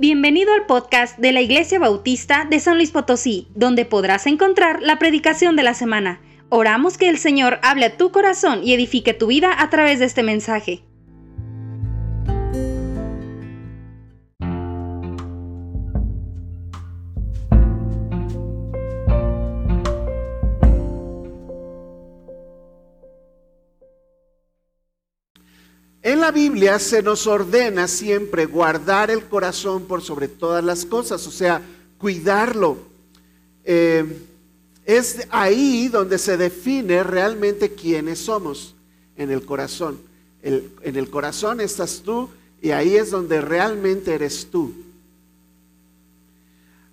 Bienvenido al podcast de la Iglesia Bautista de San Luis Potosí, donde podrás encontrar la predicación de la semana. Oramos que el Señor hable a tu corazón y edifique tu vida a través de este mensaje. La Biblia se nos ordena siempre guardar el corazón por sobre todas las cosas, o sea, cuidarlo. Eh, es ahí donde se define realmente quiénes somos, en el corazón. en el corazón estás tú y ahí es donde realmente eres tú.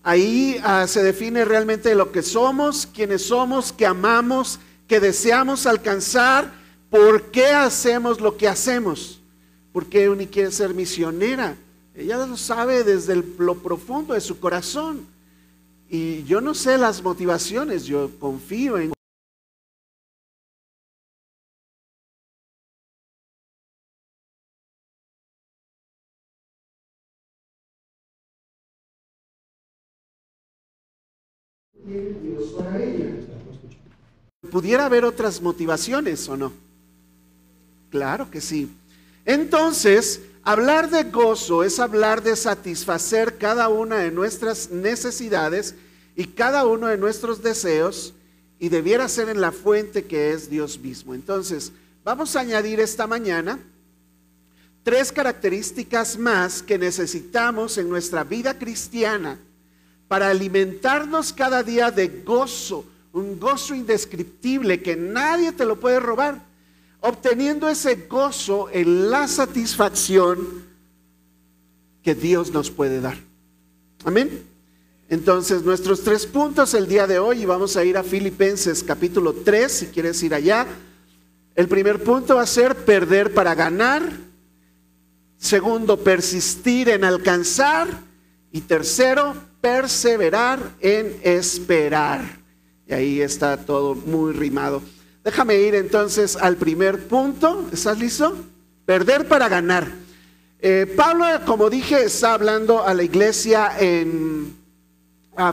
Ahí ah, se define realmente lo que somos, quiénes somos, que amamos, que deseamos alcanzar ¿Por qué hacemos lo que hacemos? Porque Uni quiere ser misionera. Ella lo sabe desde lo profundo de su corazón. Y yo no sé las motivaciones, yo confío en ¿Pudiera haber otras motivaciones o no? Claro que sí. Entonces, hablar de gozo es hablar de satisfacer cada una de nuestras necesidades y cada uno de nuestros deseos y debiera ser en la fuente que es Dios mismo. Entonces, vamos a añadir esta mañana tres características más que necesitamos en nuestra vida cristiana para alimentarnos cada día de gozo, un gozo indescriptible que nadie te lo puede robar obteniendo ese gozo en la satisfacción que Dios nos puede dar. Amén. Entonces, nuestros tres puntos el día de hoy, y vamos a ir a Filipenses capítulo 3, si quieres ir allá. El primer punto va a ser perder para ganar. Segundo, persistir en alcanzar. Y tercero, perseverar en esperar. Y ahí está todo muy rimado. Déjame ir entonces al primer punto. ¿Estás listo? Perder para ganar. Eh, Pablo, como dije, está hablando a la iglesia en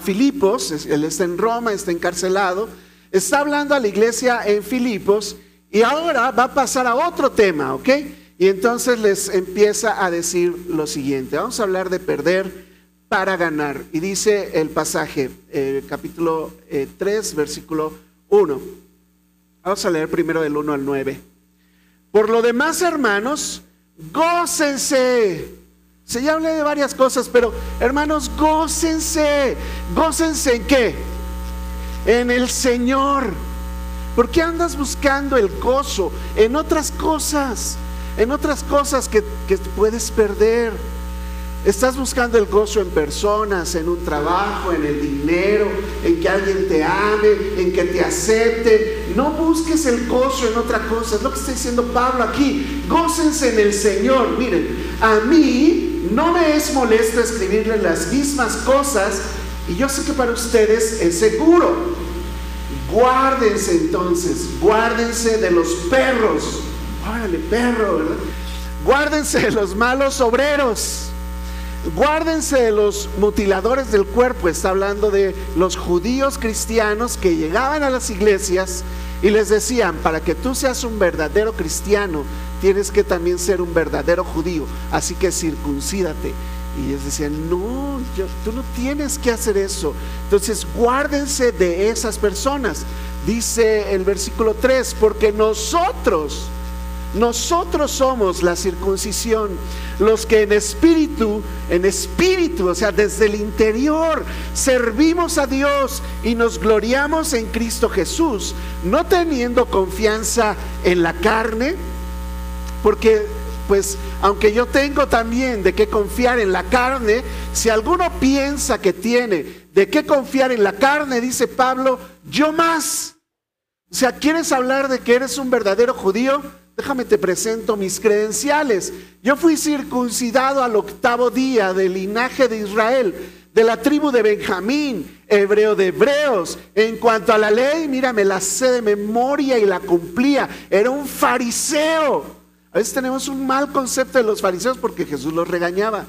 Filipos. Él está en Roma, está encarcelado. Está hablando a la iglesia en Filipos y ahora va a pasar a otro tema, ¿ok? Y entonces les empieza a decir lo siguiente. Vamos a hablar de perder para ganar. Y dice el pasaje, eh, capítulo 3, eh, versículo 1. Vamos a leer primero del 1 al 9. Por lo demás, hermanos, gócense. Se ya hablé de varias cosas, pero hermanos, gócense. ¿Gócense en qué? En el Señor. ¿Por qué andas buscando el gozo en otras cosas? En otras cosas que, que puedes perder. Estás buscando el gozo en personas, en un trabajo, en el dinero, en que alguien te ame, en que te acepte. No busques el gozo en otra cosa. Es lo que está diciendo Pablo aquí. Gócense en el Señor. Miren, a mí no me es molesto escribirle las mismas cosas y yo sé que para ustedes es seguro. Guárdense entonces, guárdense de los perros. Órale, perro, ¿verdad? Guárdense de los malos obreros Guárdense de los mutiladores del cuerpo, está hablando de los judíos cristianos que llegaban a las iglesias y les decían, para que tú seas un verdadero cristiano, tienes que también ser un verdadero judío, así que circuncídate. Y ellos decían, no, tú no tienes que hacer eso. Entonces, guárdense de esas personas. Dice el versículo 3, porque nosotros, nosotros somos la circuncisión, los que en espíritu, en espíritu, o sea, desde el interior, servimos a Dios y nos gloriamos en Cristo Jesús, no teniendo confianza en la carne, porque pues aunque yo tengo también de qué confiar en la carne, si alguno piensa que tiene de qué confiar en la carne, dice Pablo, yo más. O sea, ¿quieres hablar de que eres un verdadero judío? Déjame te presento mis credenciales. Yo fui circuncidado al octavo día del linaje de Israel, de la tribu de Benjamín, hebreo de hebreos. En cuanto a la ley, mira, me la sé de memoria y la cumplía. Era un fariseo. A veces tenemos un mal concepto de los fariseos porque Jesús los regañaba.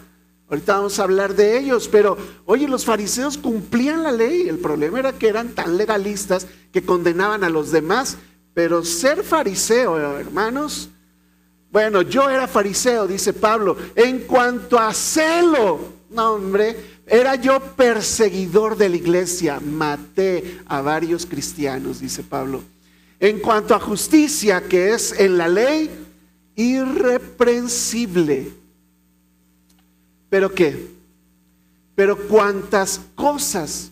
Ahorita vamos a hablar de ellos, pero oye, los fariseos cumplían la ley. El problema era que eran tan legalistas que condenaban a los demás. Pero ser fariseo, hermanos, bueno, yo era fariseo, dice Pablo. En cuanto a celo, no hombre, era yo perseguidor de la iglesia. Maté a varios cristianos, dice Pablo. En cuanto a justicia, que es en la ley, irreprensible. ¿Pero qué? Pero cuántas cosas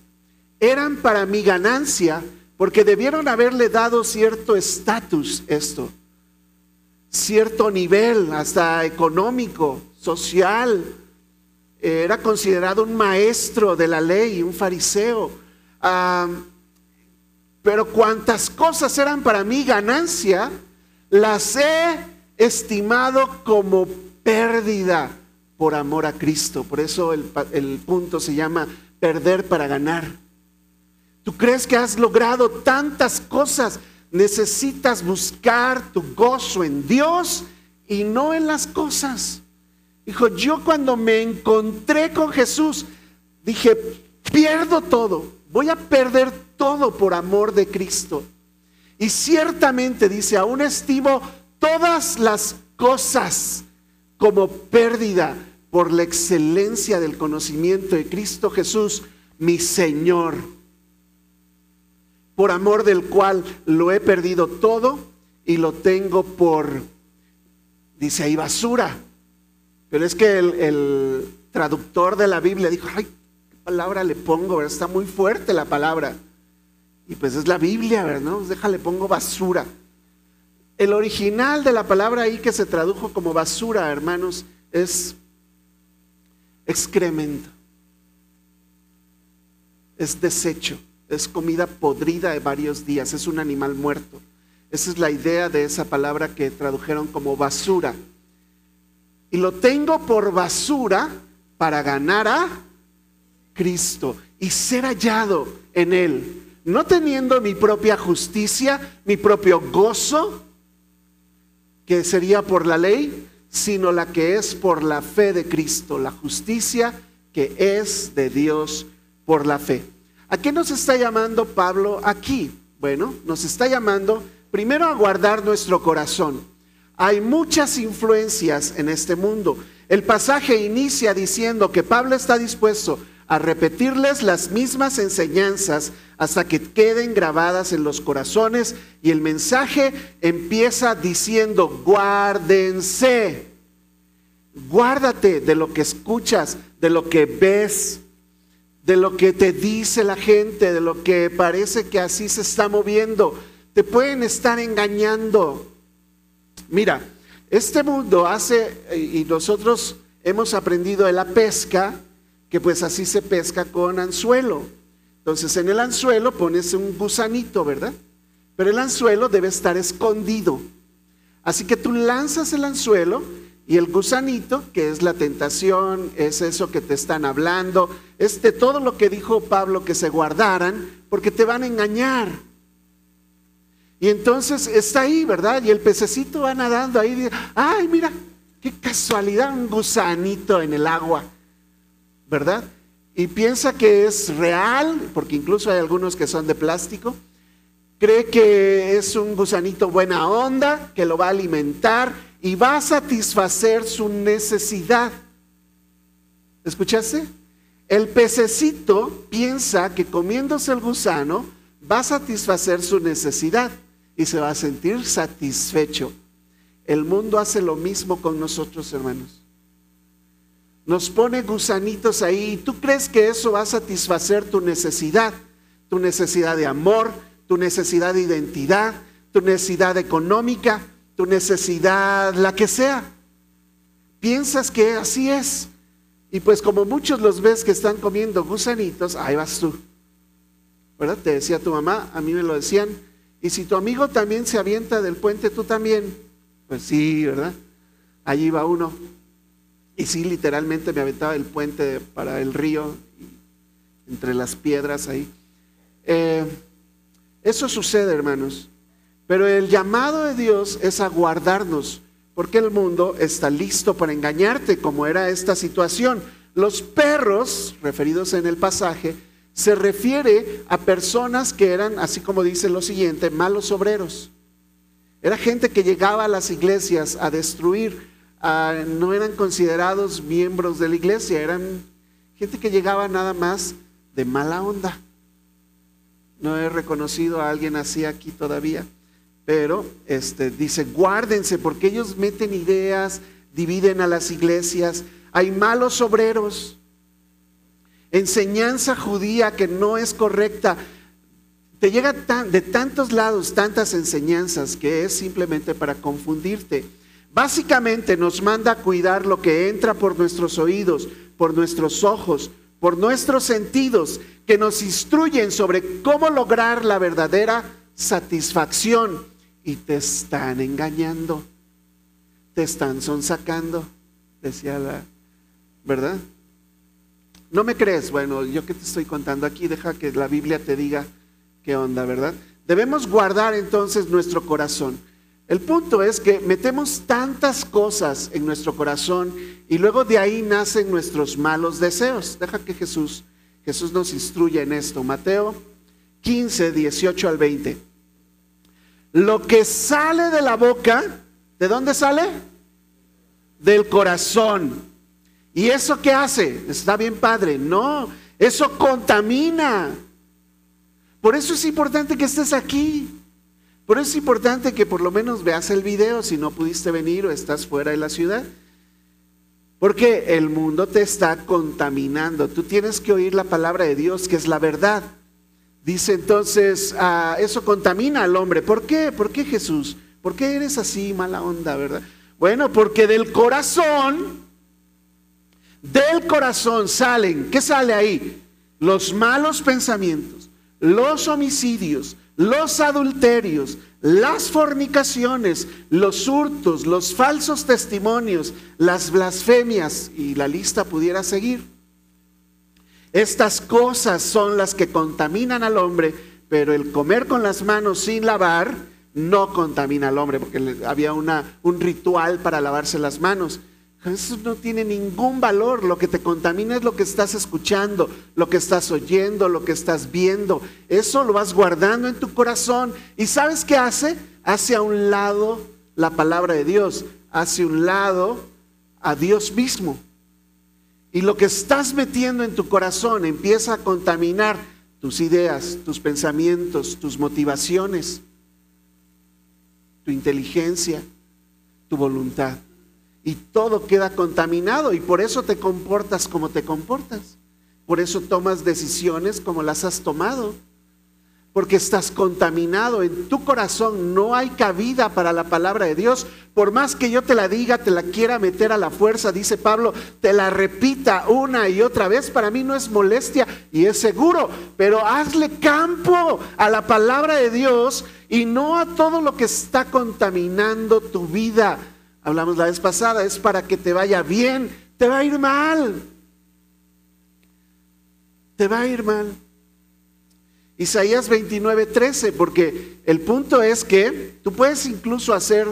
eran para mi ganancia, porque debieron haberle dado cierto estatus esto, cierto nivel, hasta económico, social. Era considerado un maestro de la ley, un fariseo. Ah, pero cuántas cosas eran para mí ganancia, las he estimado como pérdida por amor a Cristo. Por eso el, punto se llama perder para ganar. Tú crees que has logrado tantas cosas, necesitas buscar tu gozo en Dios y no en las cosas. Dijo, yo cuando me encontré con Jesús, dije, pierdo todo, voy a perder todo por amor de Cristo. Y ciertamente dice, aún estimo todas las cosas como pérdida por la excelencia del conocimiento de Cristo Jesús, mi Señor, por amor del cual lo he perdido todo y lo tengo por, dice ahí, basura. Pero es que el, traductor de la Biblia dijo, ay, ¿qué palabra le pongo? Está muy fuerte la palabra. Y pues es la Biblia, ¿verdad? Déjale, pongo basura. El original de la palabra ahí que se tradujo como basura, hermanos, es excremento, es desecho, es comida podrida de varios días, es un animal muerto. Esa es la idea de esa palabra que tradujeron como basura. Y lo tengo por basura para ganar a Cristo y ser hallado en Él, no teniendo mi propia justicia, mi propio gozo, que sería por la ley, sino la que es por la fe de Cristo, la justicia que es de Dios por la fe. ¿A qué nos está llamando Pablo aquí? Bueno, nos está llamando primero a guardar nuestro corazón. Hay muchas influencias en este mundo. El pasaje inicia diciendo que Pablo está dispuesto a repetirles las mismas enseñanzas hasta que queden grabadas en los corazones y el mensaje empieza diciendo, guárdense, guárdate de lo que escuchas, de lo que ves, de lo que te dice la gente, de lo que parece que así se está moviendo. Te pueden estar engañando. Mira, este mundo hace, y nosotros hemos aprendido de la pesca, que pues así se pesca con anzuelo. Entonces en el anzuelo pones un gusanito, ¿verdad? Pero el anzuelo debe estar escondido. Así que tú lanzas el anzuelo y el gusanito, que es la tentación, es eso que te están hablando, es de todo lo que dijo Pablo que se guardaran, porque te van a engañar. Y entonces está ahí, ¿verdad? Y el pececito va nadando ahí, ay, mira, qué casualidad, un gusanito en el agua. ¿verdad? Y piensa que es real, porque incluso hay algunos que son de plástico. Cree que es un gusanito buena onda, que lo va a alimentar y va a satisfacer su necesidad. ¿Escuchaste? El pececito piensa que comiéndose el gusano va a satisfacer su necesidad y se va a sentir satisfecho. El mundo hace lo mismo con nosotros, hermanos nos pone gusanitos ahí y tú crees que eso va a satisfacer tu necesidad, tu necesidad de amor, tu necesidad de identidad, tu necesidad económica, tu necesidad, la que sea. Piensas que así es. Y pues como muchos los ves que están comiendo gusanitos, ahí vas tú. ¿Verdad? Te decía tu mamá, a mí me lo decían. Y si tu amigo también se avienta del puente, tú también. Pues sí, ¿verdad? Allí va uno. Y sí, literalmente me aventaba el puente para el río, entre las piedras ahí. Eh, eso sucede, hermanos. Pero el llamado de Dios es a guardarnos, porque el mundo está listo para engañarte, como era esta situación. Los perros, referidos en el pasaje, se refiere a personas que eran, así como dice lo siguiente, malos obreros. Era gente que llegaba a las iglesias a destruir, no eran considerados miembros de la iglesia, eran gente que llegaba nada más de mala onda. No he reconocido a alguien así aquí todavía, pero este, dice, guárdense porque ellos meten ideas, dividen a las iglesias, hay malos obreros, enseñanza judía que no es correcta. Te llega de tantos lados tantas enseñanzas que es simplemente para confundirte. Básicamente nos manda cuidar lo que entra por nuestros oídos, por nuestros ojos, por nuestros sentidos, que nos instruyen sobre cómo lograr la verdadera satisfacción. Y te están engañando, te están sonsacando, decía la, ¿verdad? ¿No me crees? Bueno, yo que te estoy contando aquí, deja que la Biblia te diga qué onda, ¿verdad? Debemos guardar entonces nuestro corazón. El punto es que metemos tantas cosas en nuestro corazón y luego de ahí nacen nuestros malos deseos. Deja que Jesús, Jesús nos instruya en esto. Mateo 15, 18 al 20. Lo que sale de la boca, ¿de dónde sale? Del corazón. ¿Y eso qué hace? Está bien padre. No, eso contamina. Por eso es importante que estés aquí. Por eso es importante que por lo menos veas el video si no pudiste venir o estás fuera de la ciudad. Porque el mundo te está contaminando. Tú tienes que oír la palabra de Dios, que es la verdad. Dice entonces, ah, eso contamina al hombre. ¿Por qué? ¿Por qué Jesús? ¿Por qué eres así, mala onda, verdad? Bueno, porque del corazón, del corazón salen, ¿qué sale ahí? Los malos pensamientos, los homicidios, los adulterios, las fornicaciones, los hurtos, los falsos testimonios, las blasfemias y la lista pudiera seguir. Estas cosas son las que contaminan al hombre, pero el comer con las manos sin lavar no contamina al hombre, porque había un ritual para lavarse las manos. Eso no tiene ningún valor. Lo que te contamina es lo que estás escuchando, lo que estás oyendo, lo que estás viendo. Eso lo vas guardando en tu corazón. ¿Y sabes qué hace? Hace a un lado la palabra de Dios, hace un lado a Dios mismo. Y lo que estás metiendo en tu corazón empieza a contaminar tus ideas, tus pensamientos, tus motivaciones, tu inteligencia, tu voluntad y todo queda contaminado y por eso te comportas como te comportas. Por eso tomas decisiones como las has tomado. Porque estás contaminado. En tu corazón no hay cabida para la palabra de Dios. Por más que yo te la diga, te la quiera meter a la fuerza, dice Pablo, te la repita una y otra vez. Para mí no es molestia y es seguro. Pero hazle campo a la palabra de Dios y no a todo lo que está contaminando tu vida hablamos la vez pasada, es para que te vaya bien, te va a ir mal. Te va a ir mal. Isaías 29, 13, porque el punto es que tú puedes incluso hacer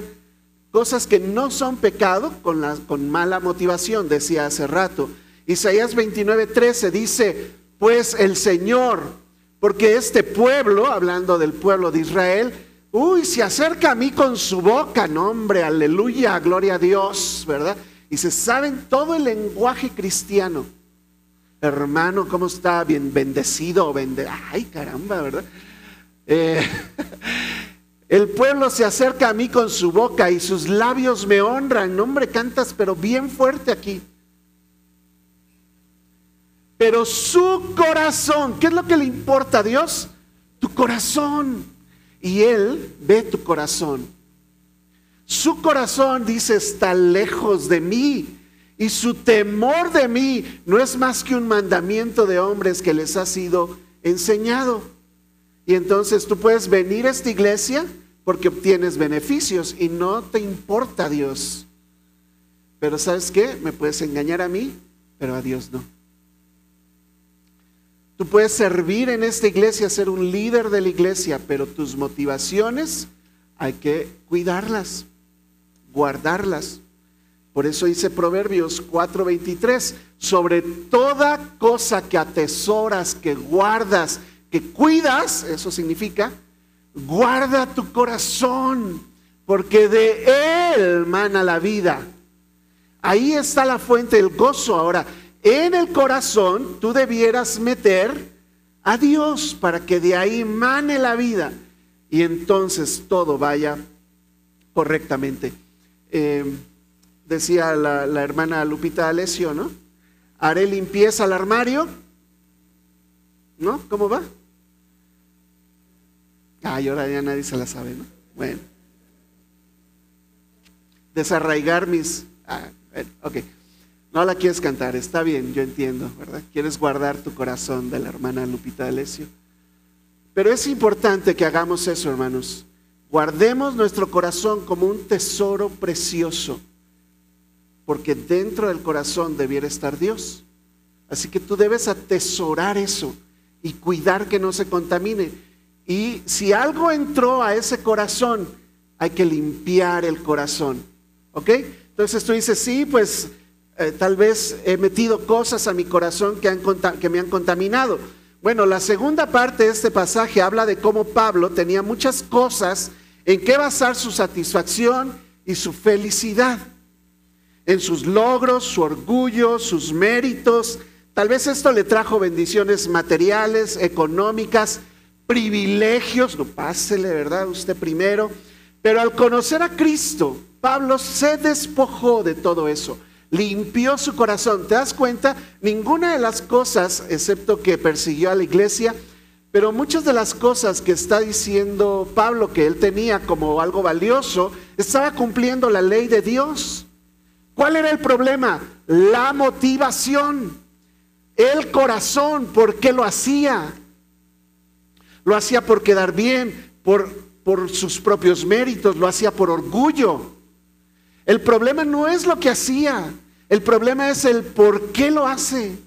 cosas que no son pecado con, con mala motivación, decía hace rato. Isaías 29, 13 dice, pues el Señor, porque este pueblo, hablando del pueblo de Israel, Uy, se acerca a mí con su boca, no hombre, aleluya, gloria a Dios, ¿verdad? Y se saben todo el lenguaje cristiano. Hermano, ¿cómo está? Bien bendecido, bende ay caramba, ¿verdad? Eh, el pueblo se acerca a mí con su boca y sus labios me honran. No, hombre, cantas, pero bien fuerte aquí. Pero su corazón, ¿qué es lo que le importa a Dios? Tu corazón. Y Él ve tu corazón. Su corazón dice, está lejos de mí. Y su temor de mí no es más que un mandamiento de hombres que les ha sido enseñado. Y entonces tú puedes venir a esta iglesia porque obtienes beneficios y no te importa Dios. Pero ¿sabes qué? Me puedes engañar a mí, pero a Dios no. Tú puedes servir en esta iglesia, ser un líder de la iglesia, pero tus motivaciones hay que cuidarlas, guardarlas. Por eso dice Proverbios 4:23, sobre toda cosa que atesoras, que guardas, que cuidas, eso significa, guarda tu corazón, porque de él mana la vida. Ahí está la fuente del gozo. Ahora, en el corazón tú debieras meter a Dios para que de ahí mane la vida y entonces todo vaya correctamente. Eh, decía la, hermana Lupita Alessio, ¿no? Haré limpieza al armario. ¿No? ¿Cómo va? Ay, ahora ya nadie se la sabe, ¿no? Bueno. Desarraigar mis... Ah, ok. No la quieres cantar, está bien, yo entiendo, ¿verdad? Quieres guardar tu corazón de la hermana Lupita Alessio. Pero es importante que hagamos eso, hermanos. Guardemos nuestro corazón como un tesoro precioso, porque dentro del corazón debiera estar Dios. Así que tú debes atesorar eso y cuidar que no se contamine. Y si algo entró a ese corazón, hay que limpiar el corazón. ¿Ok? Entonces tú dices, sí, pues eh, tal vez he metido cosas a mi corazón que, han, que me han contaminado. Bueno, la segunda parte de este pasaje habla de cómo Pablo tenía muchas cosas en que basar su satisfacción y su felicidad. En sus logros, su orgullo, sus méritos. Tal vez esto le trajo bendiciones materiales, económicas, privilegios, no pásele, ¿verdad? Usted primero. Pero al conocer a Cristo, Pablo se despojó de todo eso, limpió su corazón. ¿Te das cuenta? Ninguna de las cosas, excepto que persiguió a la iglesia, pero muchas de las cosas que está diciendo Pablo que él tenía como algo valioso, estaba cumpliendo la ley de Dios. ¿Cuál era el problema? La motivación, el corazón, ¿por qué lo hacía? Lo hacía por quedar bien, por, por sus propios méritos, lo hacía por orgullo. El problema no es lo que hacía, el problema es el por qué lo hace.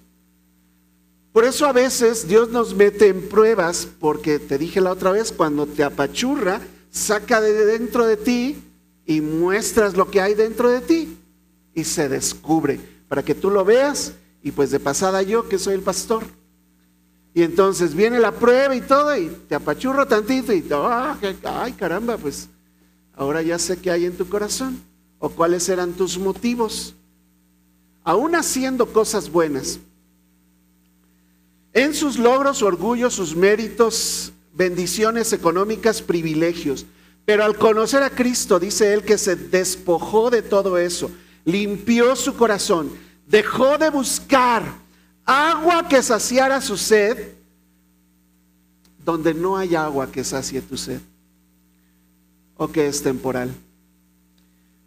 Por eso a veces Dios nos mete en pruebas, porque te dije la otra vez, cuando te apachurra, saca de dentro de ti y muestras lo que hay dentro de ti y se descubre para que tú lo veas y pues de pasada yo que soy el pastor y entonces viene la prueba y todo, y te apachurro tantito, y ah, ay caramba, pues ahora ya sé qué hay en tu corazón, o cuáles eran tus motivos, aún haciendo cosas buenas. En sus logros, orgullo, sus méritos, bendiciones económicas, privilegios. Pero al conocer a Cristo, dice él que se despojó de todo eso, limpió su corazón, dejó de buscar agua que saciara su sed, donde no hay agua que sacie tu sed, o que es temporal.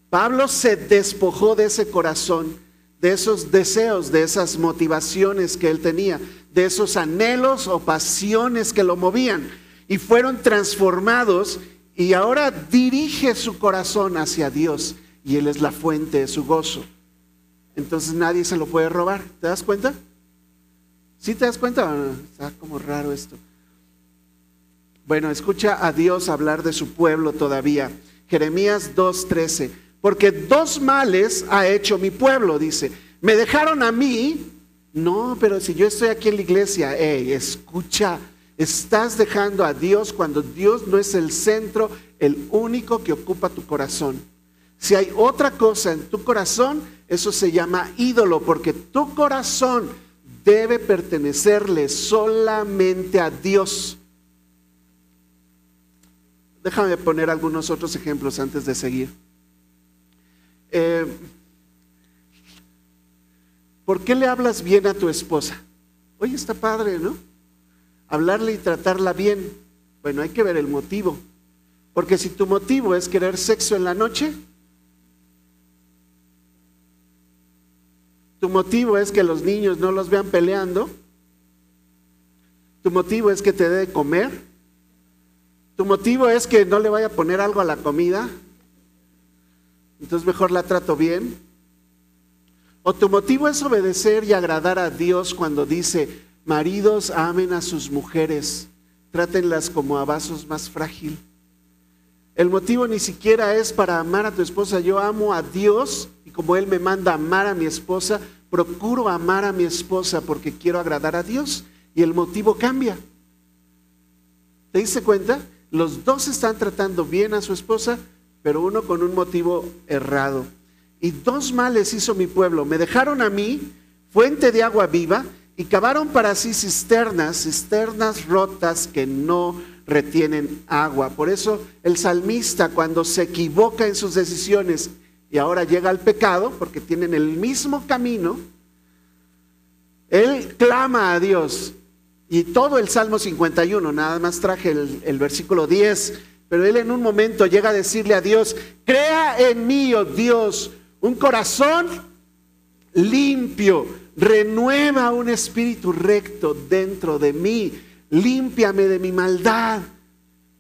Pablo se despojó de ese corazón, de esos deseos, de esas motivaciones que él tenía, de esos anhelos o pasiones que lo movían, y fueron transformados y ahora dirige su corazón hacia Dios y Él es la fuente de su gozo. Entonces nadie se lo puede robar. ¿Te das cuenta? ¿Sí te das cuenta? Está como raro esto. Bueno, escucha a Dios hablar de su pueblo todavía. Jeremías 2.13. Porque dos males ha hecho mi pueblo, dice. Me dejaron a mí. No, pero si yo estoy aquí en la iglesia, hey, escucha, estás dejando a Dios cuando Dios no es el centro, el único que ocupa tu corazón. Si hay otra cosa en tu corazón, eso se llama ídolo, porque tu corazón debe pertenecerle solamente a Dios. Déjame poner algunos otros ejemplos antes de seguir. Eh, ¿Por qué le hablas bien a tu esposa? Oye, está padre, ¿no? Hablarle y tratarla bien. Bueno, hay que ver el motivo. Porque si tu motivo es querer sexo en la noche, Tu motivo es que los niños no los vean peleando. Tu motivo es que te dé de comer. Tu motivo es que no le vaya a poner algo a la comida. Entonces mejor la trato bien. O tu motivo es obedecer y agradar a Dios cuando dice, maridos amen a sus mujeres, trátenlas como a vasos más frágil. El motivo ni siquiera es para amar a tu esposa. Yo amo a Dios como Él me manda amar a mi esposa, procuro amar a mi esposa porque quiero agradar a Dios y el motivo cambia. ¿Te diste cuenta? Los dos están tratando bien a su esposa, pero uno con un motivo errado. Y dos males hizo mi pueblo. Me dejaron a mí, fuente de agua viva, y cavaron para sí cisternas, cisternas rotas que no retienen agua. Por eso el salmista cuando se equivoca en sus decisiones y ahora llega al pecado, porque tienen el mismo camino, él clama a Dios. Y todo el Salmo 51, nada más traje el, versículo 10, pero él en un momento llega a decirle a Dios, crea en mí, oh Dios, un corazón limpio, renueva un espíritu recto dentro de mí, límpiame de mi maldad,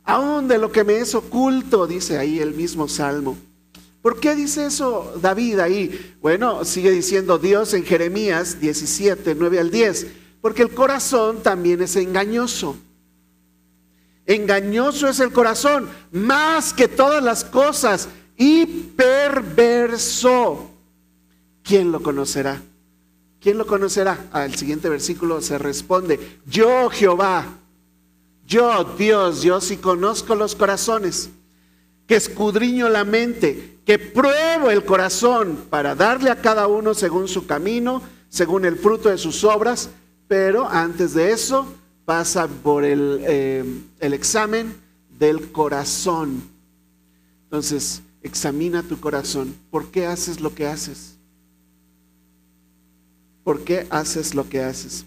aún de lo que me es oculto, dice ahí el mismo Salmo. ¿Por qué dice eso David ahí? Bueno, sigue diciendo Dios en Jeremías 17, 9 al 10, porque el corazón también es engañoso. Engañoso es el corazón, más que todas las cosas, y perverso. ¿Quién lo conocerá? ¿Quién lo conocerá? Al siguiente versículo se responde, yo Jehová, yo Dios, yo sí conozco los corazones, que escudriño la mente, que pruebo el corazón para darle a cada uno según su camino, según el fruto de sus obras, pero antes de eso pasa por el, eh, el examen del corazón. Entonces, examina tu corazón. ¿Por qué haces lo que haces? ¿Por qué haces lo que haces?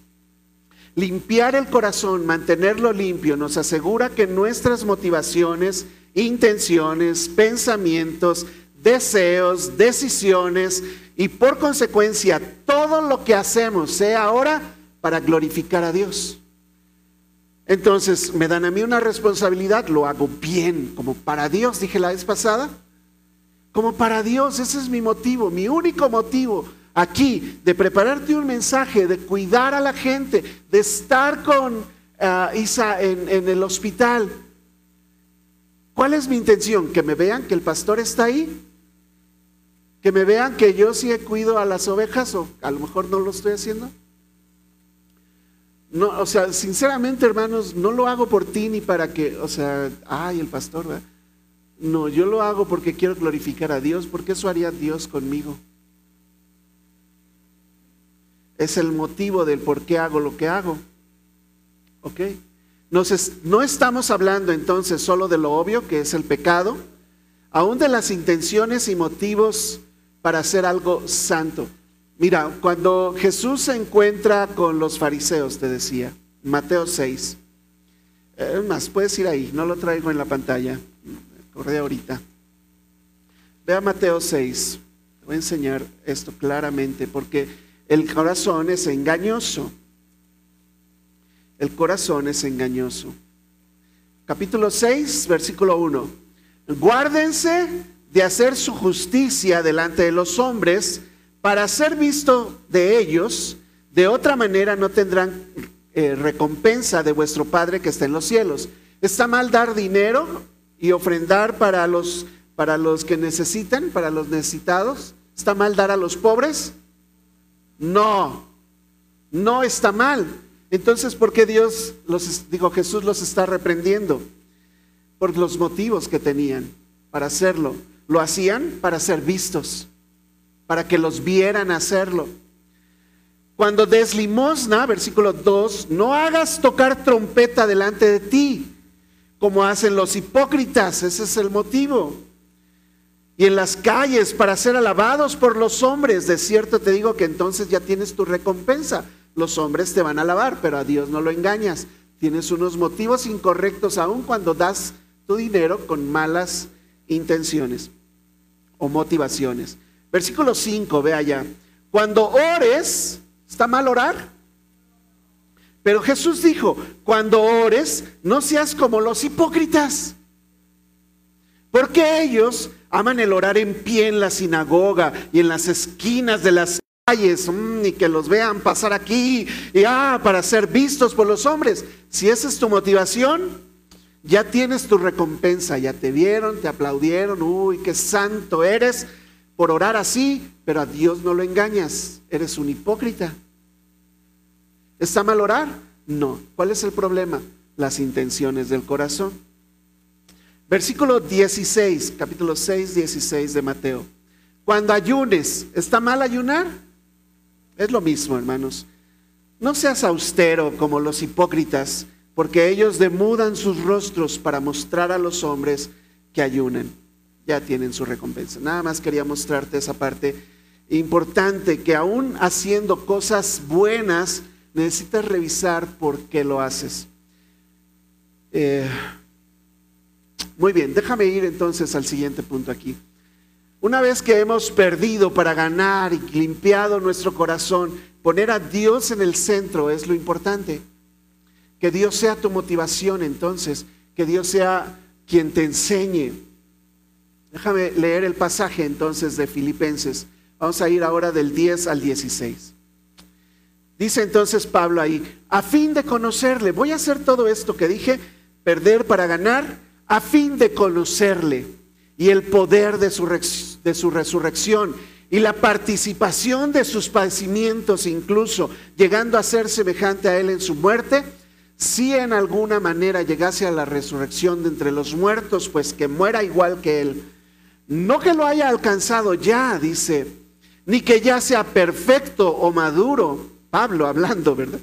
Limpiar el corazón, mantenerlo limpio, nos asegura que nuestras motivaciones, intenciones, pensamientos, deseos, decisiones y por consecuencia todo lo que hacemos sea ahora para glorificar a Dios. Entonces me dan a mí una responsabilidad, lo hago bien, como para Dios, dije la vez pasada, como para Dios, ese es mi motivo, mi único motivo aquí de prepararte un mensaje, de cuidar a la gente, de estar con ah, Isa en, el hospital. ¿Cuál es mi intención? Que me vean que el pastor está ahí, que me vean que yo sí cuido a las ovejas o a lo mejor no lo estoy haciendo. No, o sea, sinceramente, hermanos, no lo hago por ti ni para que, o sea, ay, el pastor, ¿verdad? No, yo lo hago porque quiero glorificar a Dios, porque eso haría Dios conmigo es el motivo del por qué hago lo que hago. ¿Ok? no estamos hablando entonces solo de lo obvio, que es el pecado, aún de las intenciones y motivos para hacer algo santo. Mira, cuando Jesús se encuentra con los fariseos, te decía, Mateo 6, es más, puedes ir ahí, no lo traigo en la pantalla, corre ahorita. Ve a Mateo 6, te voy a enseñar esto claramente, porque el corazón es engañoso. El corazón es engañoso. Capítulo 6, versículo 1. Guárdense de hacer su justicia delante de los hombres para ser visto de ellos. De otra manera no tendrán eh, recompensa de vuestro Padre que está en los cielos. ¿Está mal dar dinero y ofrendar para los, para los que necesitan, para los necesitados? ¿Está mal dar a los pobres? No, no está mal. Entonces, ¿por qué Dios los, digo, Jesús los está reprendiendo? Por los motivos que tenían para hacerlo. Lo hacían para ser vistos, para que los vieran hacerlo. Cuando des limosna, versículo 2, no hagas tocar trompeta delante de ti, como hacen los hipócritas, ese es el motivo y en las calles para ser alabados por los hombres. De cierto te digo que entonces ya tienes tu recompensa. Los hombres te van a alabar, pero a Dios no lo engañas. Tienes unos motivos incorrectos aun cuando das tu dinero con malas intenciones o motivaciones. Versículo 5, ve allá. Cuando ores, ¿está mal orar? Pero Jesús dijo, cuando ores, no seas como los hipócritas, porque ellos Aman el orar en pie en la sinagoga y en las esquinas de las calles mm, y que los vean pasar aquí y ah, para ser vistos por los hombres. Si esa es tu motivación, ya tienes tu recompensa, ya te vieron, te aplaudieron, uy, qué santo eres, por orar así, pero a Dios no lo engañas. Eres un hipócrita. ¿Está mal orar? No. ¿Cuál es el problema? Las intenciones del corazón. Versículo 16, capítulo 6, 16 de Mateo. Cuando ayunes, ¿está mal ayunar? Es lo mismo, hermanos. No seas austero como los hipócritas, porque ellos demudan sus rostros para mostrar a los hombres que ayunan. Ya tienen su recompensa. Nada más quería mostrarte esa parte importante, que aún haciendo cosas buenas, necesitas revisar por qué lo haces. Eh, muy bien, déjame ir entonces al siguiente punto aquí. Una vez que hemos perdido para ganar y limpiado nuestro corazón, poner a Dios en el centro es lo importante. Que Dios sea tu motivación entonces, que Dios sea quien te enseñe. Déjame leer el pasaje entonces de Filipenses. Vamos a ir ahora del 10 al 16. Dice entonces Pablo ahí, a fin de conocerle, voy a hacer todo esto que dije, perder para ganar, a fin de conocerle y el poder de su, de su resurrección y la participación de sus padecimientos, incluso llegando a ser semejante a Él en su muerte, si en alguna manera llegase a la resurrección de entre los muertos, pues que muera igual que Él. No que lo haya alcanzado ya, dice, ni que ya sea perfecto o maduro, Pablo hablando, ¿verdad?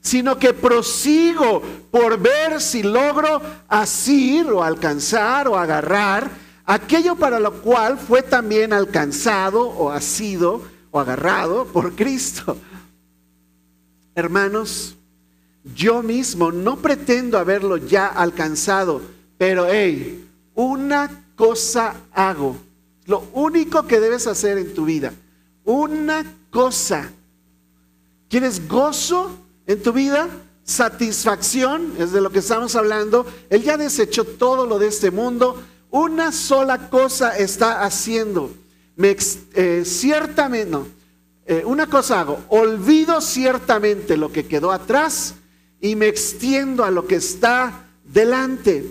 Sino que prosigo por ver si logro asir o alcanzar o agarrar aquello para lo cual fue también alcanzado o asido o agarrado por Cristo. Hermanos, yo mismo no pretendo haberlo ya alcanzado, pero hey, una cosa hago. Lo único que debes hacer en tu vida, una cosa. ¿Quieres gozo en tu vida? Satisfacción, es de lo que estamos hablando. Él ya desechó todo lo de este mundo una sola cosa está haciendo. Me, eh, ciertamente, no, eh, una cosa hago, olvido ciertamente lo que quedó atrás y me extiendo a lo que está delante.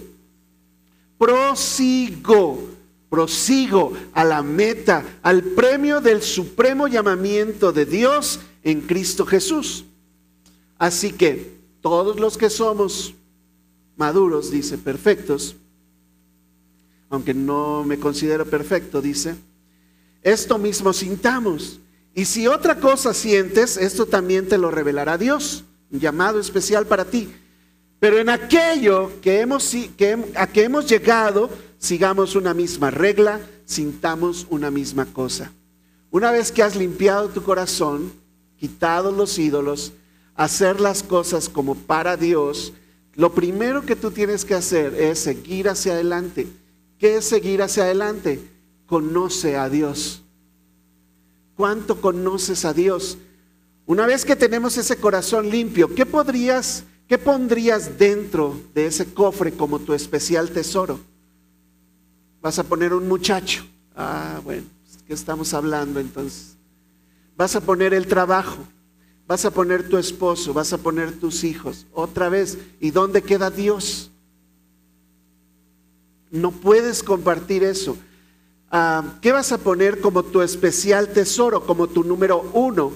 Prosigo, prosigo a la meta, al premio del supremo llamamiento de Dios en Cristo Jesús. Así que todos los que somos maduros, dice, perfectos, aunque no me considero perfecto, dice, esto mismo sintamos. Y si otra cosa sientes, esto también te lo revelará Dios, un llamado especial para ti. Pero en aquello que hemos, que, a que hemos llegado, sigamos una misma regla, sintamos una misma cosa. Una vez que has limpiado tu corazón, quitado los ídolos, hacer las cosas como para Dios, lo primero que tú tienes que hacer es seguir hacia adelante ¿Qué es seguir hacia adelante? Conoce a Dios. ¿Cuánto conoces a Dios? Una vez que tenemos ese corazón limpio, ¿qué podrías, qué pondrías dentro de ese cofre como tu especial tesoro? Vas a poner un muchacho. Ah, bueno, ¿qué estamos hablando entonces? Vas a poner el trabajo, vas a poner tu esposo, vas a poner tus hijos. Otra vez, ¿y dónde queda Dios? No puedes compartir eso. Ah, ¿Qué vas a poner como tu especial tesoro, como tu número uno?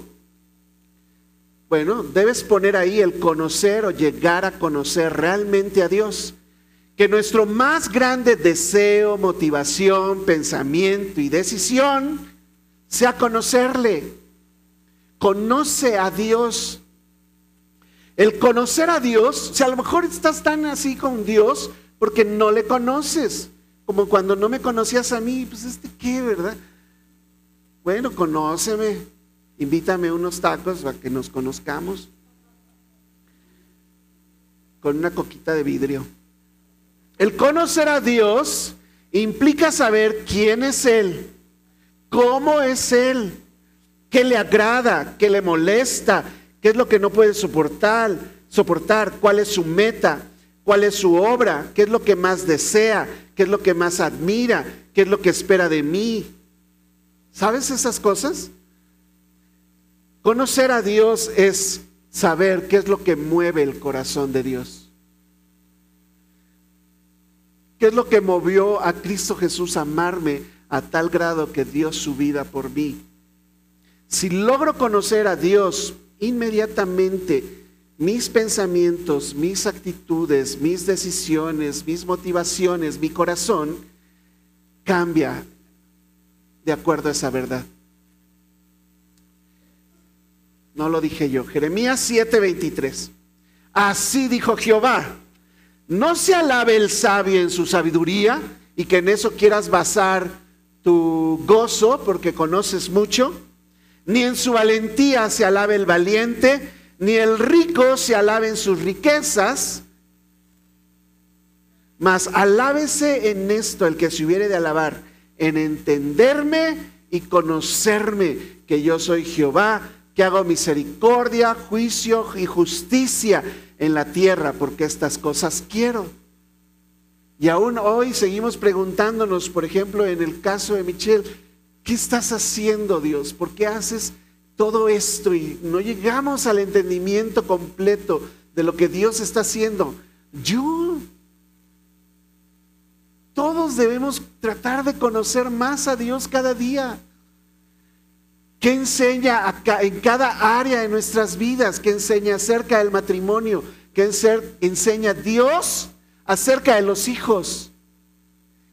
Bueno, debes poner ahí el conocer o llegar a conocer realmente a Dios. Que nuestro más grande deseo, motivación, pensamiento y decisión sea conocerle. Conoce a Dios. El conocer a Dios, si a lo mejor estás tan así con Dios, porque no le conoces. Como cuando no me conocías a mí, pues este qué, ¿verdad? Bueno, conóceme, invítame unos tacos para que nos conozcamos. Con una coquita de vidrio. El conocer a Dios implica saber quién es Él, cómo es Él, qué le agrada, qué le molesta, qué es lo que no puede soportar, soportar, cuál es su meta, cuál es su obra, qué es lo que más desea, qué es lo que más admira, qué es lo que espera de mí. ¿Sabes esas cosas? Conocer a Dios es saber qué es lo que mueve el corazón de Dios. ¿Qué es lo que movió a Cristo Jesús a amarme a tal grado que dio su vida por mí. Si logro conocer a Dios inmediatamente, mis pensamientos, mis actitudes, mis decisiones, mis motivaciones, mi corazón cambia de acuerdo a esa verdad. No lo dije yo. Jeremías 7:23. Así dijo Jehová. No se alabe el sabio en su sabiduría y que en eso quieras basar tu gozo porque conoces mucho. Ni en su valentía se alabe el valiente, ni el rico se alabe en sus riquezas. Mas alábese en esto el que se hubiere de alabar, en entenderme y conocerme que yo soy Jehová, que hago misericordia, juicio y justicia en la tierra, porque estas cosas quiero. Y aún hoy seguimos preguntándonos, por ejemplo, en el caso de Michelle, ¿qué estás haciendo Dios? ¿Por qué haces todo esto? Y no llegamos al entendimiento completo de lo que Dios está haciendo. Yo, todos debemos tratar de conocer más a Dios cada día. ¿Qué enseña en cada área de nuestras vidas? ¿Qué enseña acerca del matrimonio? ¿Qué enseña Dios acerca de los hijos?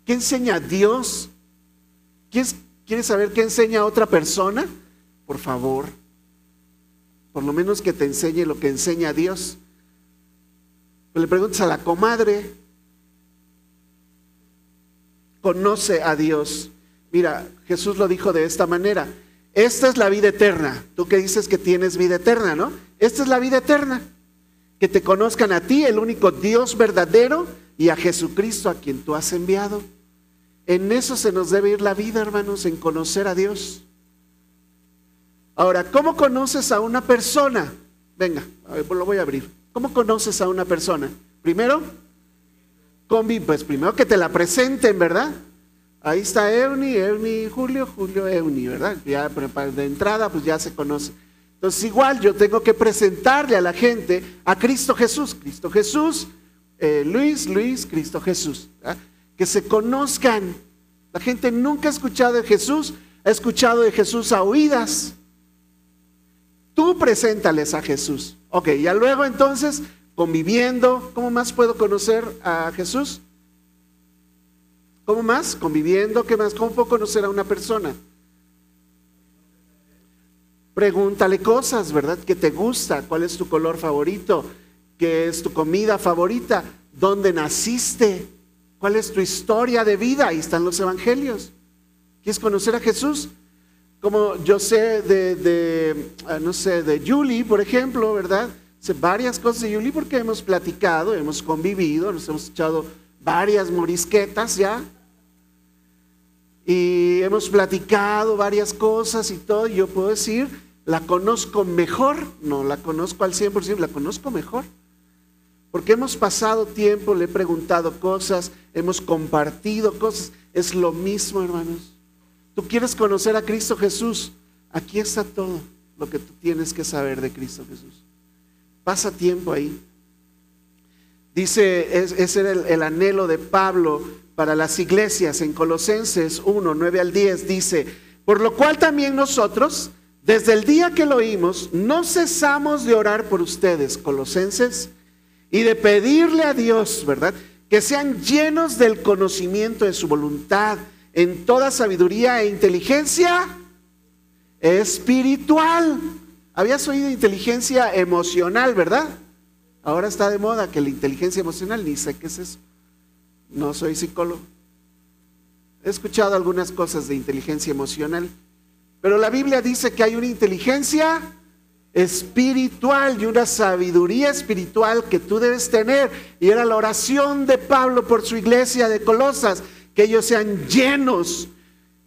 ¿Qué enseña Dios? ¿Quieres saber qué enseña otra persona? Por favor, por lo menos que te enseñe lo que enseña Dios. le preguntas a la comadre, conoce a Dios. Mira, Jesús lo dijo de esta manera. Esta es la vida eterna. Tú que dices que tienes vida eterna, ¿no? Esta es la vida eterna. Que te conozcan a ti, el único Dios verdadero, y a Jesucristo a quien tú has enviado. En eso se nos debe ir la vida, hermanos, en conocer a Dios. Ahora, ¿cómo conoces a una persona? Venga, a ver, lo voy a abrir. ¿Cómo conoces a una persona? Primero, pues primero que te la presenten, ¿verdad? Ahí está Euni, Euni, Julio, Julio, Euni, ¿verdad? Ya de entrada, pues ya se conoce. Entonces, igual yo tengo que presentarle a la gente a Cristo Jesús. Cristo Jesús, eh, Luis, Luis, Cristo Jesús. Que se conozcan. La gente nunca ha escuchado de Jesús, ha escuchado de Jesús a oídas. Tú preséntales a Jesús. Ok, ya luego entonces, conviviendo, ¿cómo más puedo conocer a Jesús? ¿Cómo más? Conviviendo, ¿qué más? ¿Cómo puedo conocer a una persona? Pregúntale cosas, ¿verdad? ¿Qué te gusta? ¿Cuál es tu color favorito? ¿Qué es tu comida favorita? ¿Dónde naciste? ¿Cuál es tu historia de vida? Ahí están los evangelios. ¿Quieres conocer a Jesús? Como yo sé de, ah, no sé, de Julie, por ejemplo, ¿verdad? Sé varias cosas de Julie porque hemos platicado, hemos convivido, nos hemos echado varias morisquetas ya y hemos platicado varias cosas y todo, y yo puedo decir, la conozco mejor, no la conozco al 100%, la conozco mejor. Porque hemos pasado tiempo, le he preguntado cosas, hemos compartido cosas, es lo mismo, hermanos. Tú quieres conocer a Cristo Jesús, aquí está todo lo que tú tienes que saber de Cristo Jesús. Pasa tiempo ahí. Dice, ese era el anhelo de Pablo para las iglesias en Colosenses 1, 9 al 10 dice, por lo cual también nosotros, desde el día que lo oímos, no cesamos de orar por ustedes, Colosenses, y de pedirle a Dios, ¿verdad? Que sean llenos del conocimiento de su voluntad en toda sabiduría e inteligencia espiritual. Habías oído inteligencia emocional, ¿verdad? Ahora está de moda que la inteligencia emocional, ni sé qué es eso. No soy psicólogo. He escuchado algunas cosas de inteligencia emocional, pero la Biblia dice que hay una inteligencia espiritual y una sabiduría espiritual que tú debes tener. Y era la oración de Pablo por su iglesia de Colosas, que ellos sean llenos,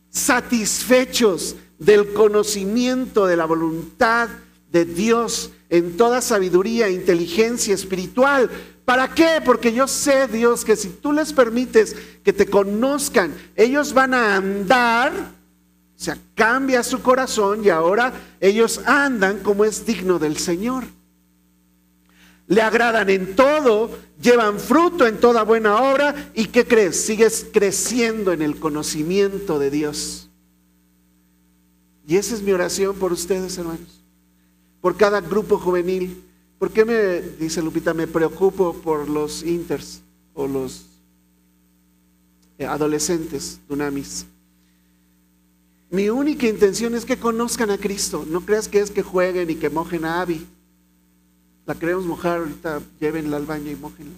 satisfechos del conocimiento de la voluntad de Dios en toda sabiduría inteligencia espiritual ¿Para qué? Porque yo sé, Dios, que si tú les permites que te conozcan, ellos van a andar, o sea, cambia su corazón y ahora ellos andan como es digno del Señor. le agradan en todo, llevan fruto en toda buena obra y ¿qué crees? Sigues creciendo en el conocimiento de Dios. Y esa es mi oración por ustedes, hermanos, por cada grupo juvenil. ¿Por qué me, dice Lupita, me preocupo por los inters o los eh, adolescentes, dunamis? Mi única intención es que conozcan a Cristo. No creas que es que jueguen y que mojen a Abby. La queremos mojar, ahorita llévenla al baño y mojenla.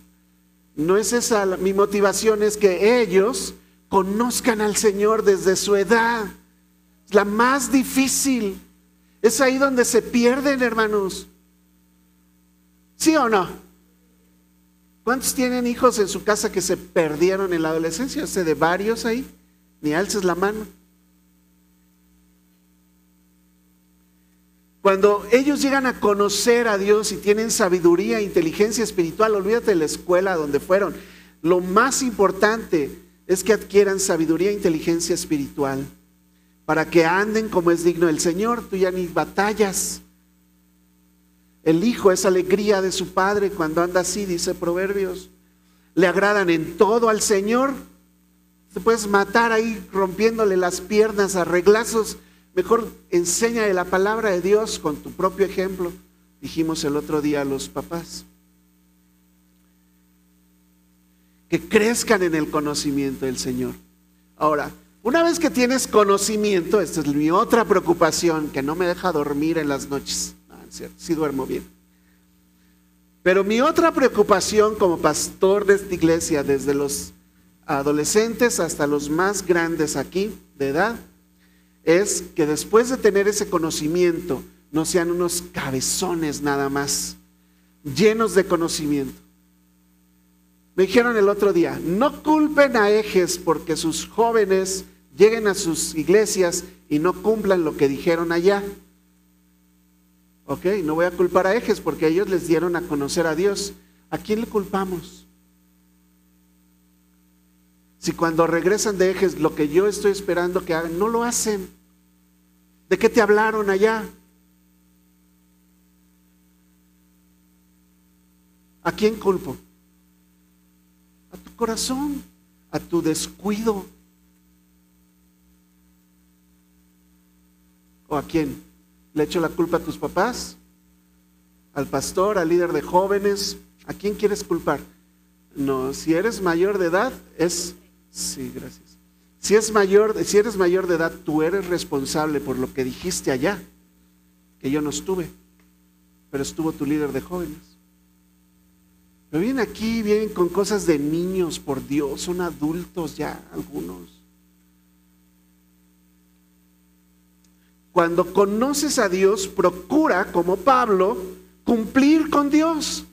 No es esa, mi motivación es que ellos conozcan al Señor desde su edad. Es la más difícil. Es ahí donde se pierden, hermanos. ¿Sí o no? ¿Cuántos tienen hijos en su casa que se perdieron en la adolescencia? ¿Sé de varios ahí? Ni alces la mano. Cuando ellos llegan a conocer a Dios y tienen sabiduría, inteligencia espiritual, olvídate de la escuela donde fueron. Lo más importante es que adquieran sabiduría e inteligencia espiritual para que anden como es digno el Señor. Tú ya ni batallas. El hijo es alegría de su padre cuando anda así, dice Proverbios. Le agradan en todo al Señor. Te puedes matar ahí rompiéndole las piernas a reglazos Mejor enséñale la palabra de Dios con tu propio ejemplo, dijimos el otro día a los papás. Que crezcan en el conocimiento del Señor. Ahora, una vez que tienes conocimiento, esta es mi otra preocupación, que no me deja dormir en las noches. No, es cierto, sí duermo bien. Pero mi otra preocupación como pastor de esta iglesia, desde los adolescentes hasta los más grandes aquí de edad, es que después de tener ese conocimiento, no sean unos cabezones nada más, llenos de conocimiento. Me dijeron el otro día, no culpen a ejes porque sus jóvenes lleguen a sus iglesias y no cumplan lo que dijeron allá. Ok, no voy a culpar a ejes porque ellos les dieron a conocer a Dios. ¿A quién le culpamos? Si cuando regresan de ejes lo que yo estoy esperando que hagan, no lo hacen. ¿De qué te hablaron allá? ¿A quién culpo? A tu corazón, a tu descuido. ¿O a quién? ¿Le echo la culpa a tus papás? ¿Al pastor, al líder de jóvenes? ¿A quién quieres culpar? No, si eres mayor de edad, es... Sí, gracias. Si, es mayor, si eres mayor de edad, tú eres responsable por lo que dijiste allá, que yo no estuve, pero estuvo tu líder de jóvenes. Pero vienen aquí, vienen con cosas de niños, por Dios, son adultos ya algunos. Cuando conoces a Dios, procura, como Pablo, cumplir con Dios.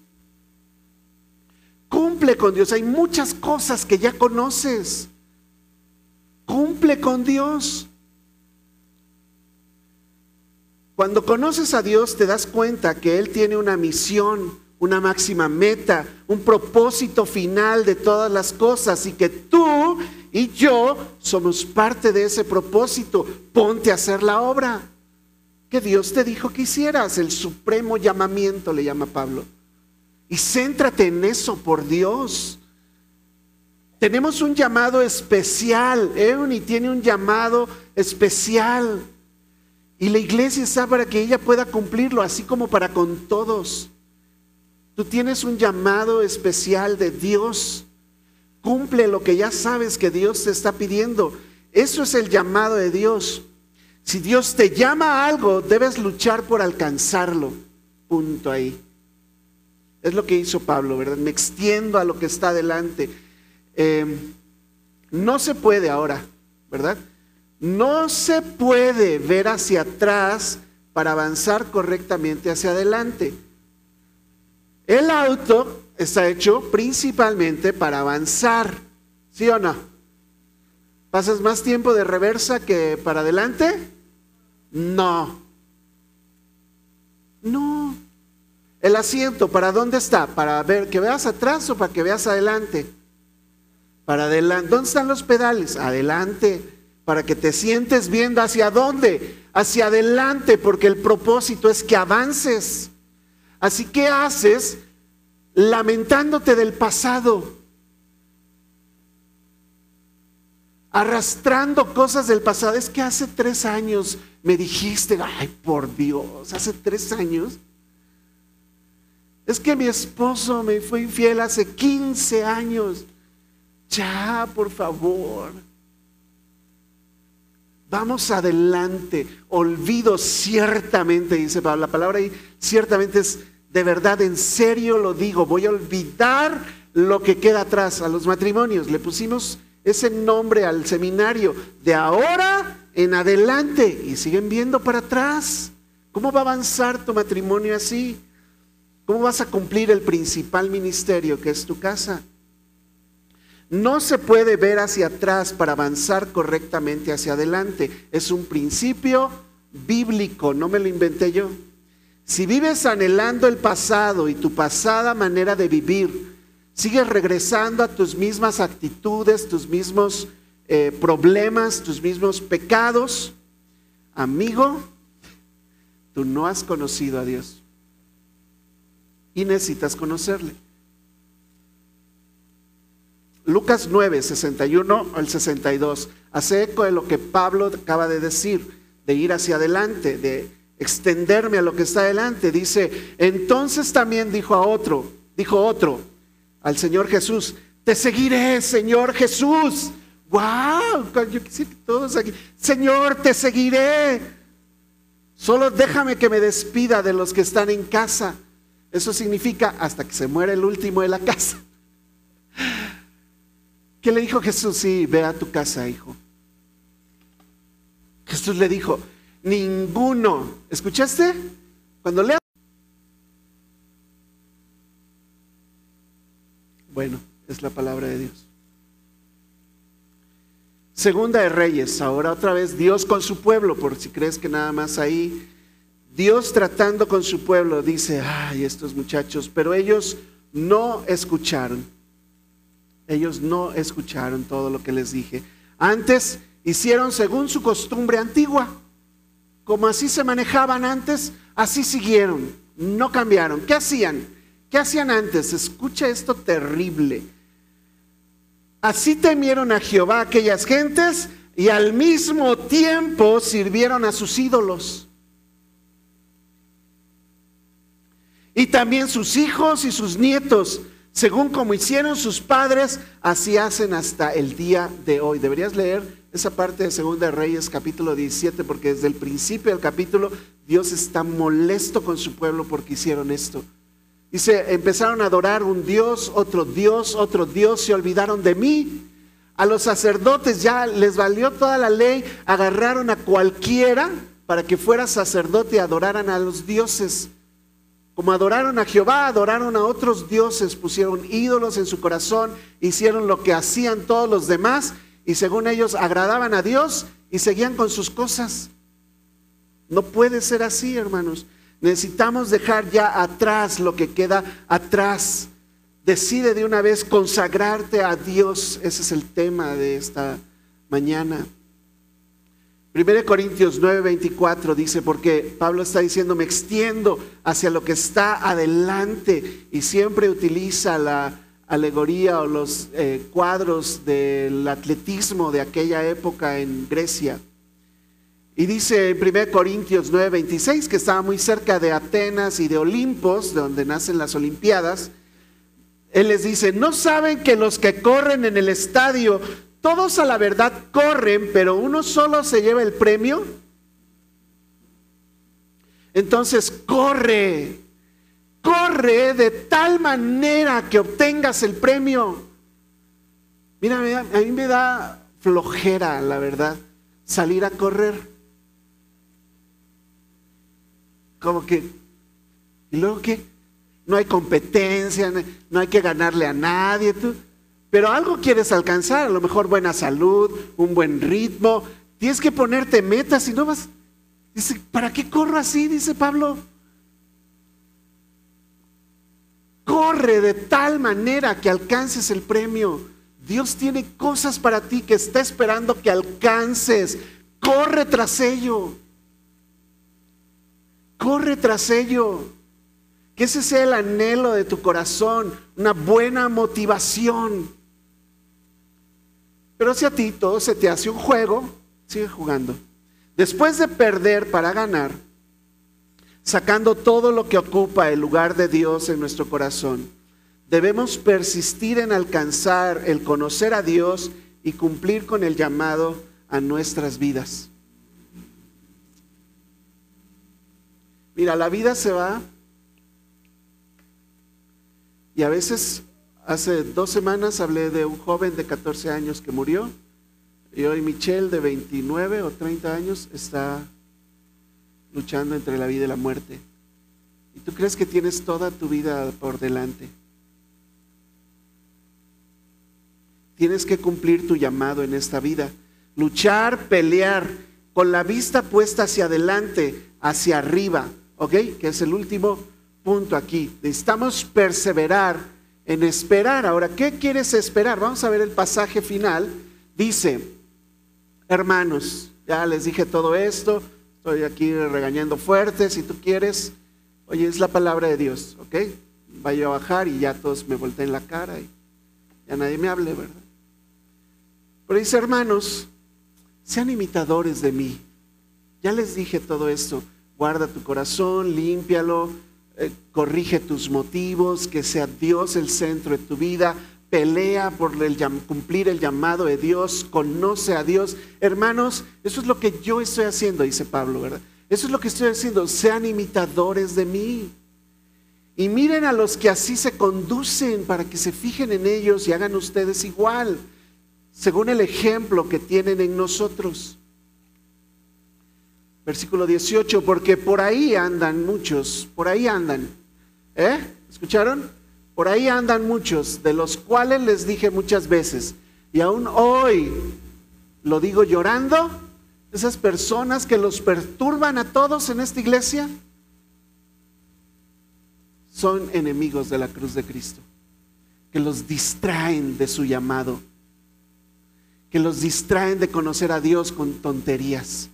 Cumple con Dios. Hay muchas cosas que ya conoces. Cumple con Dios. Cuando conoces a Dios te das cuenta que Él tiene una misión, una máxima meta, un propósito final de todas las cosas y que tú y yo somos parte de ese propósito. Ponte a hacer la obra que Dios te dijo que hicieras, el supremo llamamiento le llama Pablo. Y céntrate en eso por Dios. Tenemos un llamado especial. Euni tiene un llamado especial. Y la iglesia está para que ella pueda cumplirlo, así como para con todos. Tú tienes un llamado especial de Dios. Cumple lo que ya sabes que Dios te está pidiendo. Eso es el llamado de Dios. Si Dios te llama a algo, debes luchar por alcanzarlo. Punto ahí. Es lo que hizo Pablo, ¿verdad? Me extiendo a lo que está adelante. Em, no se puede ahora, ¿verdad? No se puede ver hacia atrás para avanzar correctamente hacia adelante. El auto está hecho principalmente para avanzar, ¿sí o no? ¿Pasas más tiempo de reversa que para adelante? No. No. El asiento, ¿para dónde está? ¿Para ver que veas atrás o para que veas adelante? Para adelante. ¿Dónde están los pedales? Adelante. Para que te sientes viendo hacia dónde. Hacia adelante, porque el propósito es que avances. Así que haces lamentándote del pasado, arrastrando cosas del pasado. Es que hace tres años me dijiste, ay, por Dios, hace tres años. Es que mi esposo me fue infiel hace 15 años. Ya, por favor. Vamos adelante. Olvido ciertamente, dice la palabra ahí, ciertamente es de verdad, en serio lo digo, voy a olvidar lo que queda atrás a los matrimonios. Le pusimos ese nombre al seminario de ahora en adelante y siguen viendo para atrás. ¿Cómo va a avanzar tu matrimonio así? ¿Cómo vas a cumplir el principal ministerio que es tu casa? No se puede ver hacia atrás para avanzar correctamente hacia adelante. Es un principio bíblico, no me lo inventé yo. Si vives anhelando el pasado y tu pasada manera de vivir, sigues regresando a tus mismas actitudes, tus mismos eh, problemas, tus mismos pecados, amigo, tú no has conocido a Dios y necesitas conocerle. Lucas 9, 61 al 62, hace eco de lo que Pablo acaba de decir, de ir hacia adelante, de extenderme a lo que está adelante. Dice, entonces también dijo a otro, dijo otro, al Señor Jesús, te seguiré, Señor Jesús. ¡Wow! Yo quisiera que todos aquí, Señor, te seguiré. Solo déjame que me despida de los que están en casa. Eso significa hasta que se muere el último de la casa. ¿Qué le dijo Jesús? Sí, ve a tu casa, hijo. Jesús le dijo, ninguno. ¿Escuchaste? Cuando lea. Bueno, es la palabra de Dios. Segunda de Reyes, ahora otra vez Dios con su pueblo, por si crees que nada más ahí. Dios tratando con su pueblo dice, ay, estos muchachos, pero ellos no escucharon. Ellos no escucharon todo lo que les dije. Antes hicieron según su costumbre antigua como así se manejaban antes, así siguieron, no cambiaron. ¿Qué hacían? ¿Qué hacían antes? Escucha esto terrible. Así temieron a Jehová aquellas gentes y al mismo tiempo sirvieron a sus ídolos. Y también sus hijos y sus nietos, según como hicieron sus padres, así hacen hasta el día de hoy. Deberías leer esa parte de Segunda Reyes capítulo 17, porque desde el principio del capítulo Dios está molesto con su pueblo porque hicieron esto. Dice, empezaron a adorar un Dios, otro Dios, otro Dios, se olvidaron de mí. A los sacerdotes ya les valió toda la ley, agarraron a cualquiera para que fuera sacerdote y adoraran a los dioses. Como adoraron a Jehová, adoraron a otros dioses, pusieron ídolos en su corazón, hicieron lo que hacían todos los demás y según ellos agradaban a Dios y seguían con sus cosas. No puede ser así, hermanos. Necesitamos dejar ya atrás lo que queda atrás. Decide de una vez consagrarte a Dios. Ese es el tema de esta mañana. 1 Corintios 9:24 dice, porque Pablo está diciendo, me extiendo hacia lo que está adelante y siempre utiliza la, alegoría o los eh, cuadros del atletismo de aquella época en Grecia. Y dice en 1 Corintios 9:26 que estaba muy cerca de Atenas y de Olimpos, de donde nacen las Olimpiadas. Él les dice, ¿no saben que los que corren en el estadio, todos a la verdad corren, pero uno solo se lleva el premio? Entonces corre corre de tal manera que obtengas el premio. Mira, a mí me da flojera, la verdad, salir a correr. Como que, ¿y luego qué? No hay competencia, no hay que ganarle a nadie, tú. Pero algo quieres alcanzar, a lo mejor buena salud, un buen ritmo. Tienes que ponerte metas y no vas. Dice, ¿para qué corro así? Dice Pablo. Corre de tal manera que alcances el premio. Dios tiene cosas para ti que está esperando que alcances. Corre tras ello. Corre tras ello. Que ese sea el anhelo de tu corazón, una buena motivación. Pero si a ti todo se te hace un juego, sigue jugando. Después de perder para ganar, sacando todo lo que ocupa el lugar de Dios en nuestro corazón, debemos persistir en alcanzar el conocer a Dios y cumplir con el llamado a nuestras vidas. Mira, la vida se va y a veces, hace dos semanas hablé de un joven de 14 años que murió y hoy Michelle de 29 o 30 años está luchando entre la vida y la muerte. Y tú crees que tienes toda tu vida por delante. Tienes que cumplir tu llamado en esta vida. Luchar, pelear, con la vista puesta hacia adelante, hacia arriba. ¿Ok? Que es el último punto aquí. Necesitamos perseverar en esperar. Ahora, ¿qué quieres esperar? Vamos a ver el pasaje final. Dice, hermanos, ya les dije todo esto, estoy aquí regañando fuerte, si tú quieres, oye, es la palabra de Dios, ¿ok? Vaya a bajar y ya todos me volteen la cara y ya nadie me hable, ¿verdad? Pero dice, hermanos, sean imitadores de mí. Ya les dije todo esto, guarda tu corazón, límpialo, eh, corrige tus motivos, que sea Dios el centro de tu vida, pelea por el, cumplir el llamado de Dios, conoce a Dios. Hermanos, eso es lo que yo estoy haciendo, dice Pablo, ¿verdad? Eso es lo que estoy haciendo, sean imitadores de mí. Y miren a los que así se conducen para que se fijen en ellos y hagan ustedes igual, según el ejemplo que tienen en nosotros. Versículo 18, porque por ahí andan muchos, por ahí andan. ¿Eh? ¿Escucharon? Por ahí andan muchos, de los cuales les dije muchas veces, y aún hoy lo digo llorando, esas personas que los perturban a todos en esta iglesia son enemigos de la cruz de Cristo, que los distraen de su llamado, que los distraen de conocer a Dios con tonterías.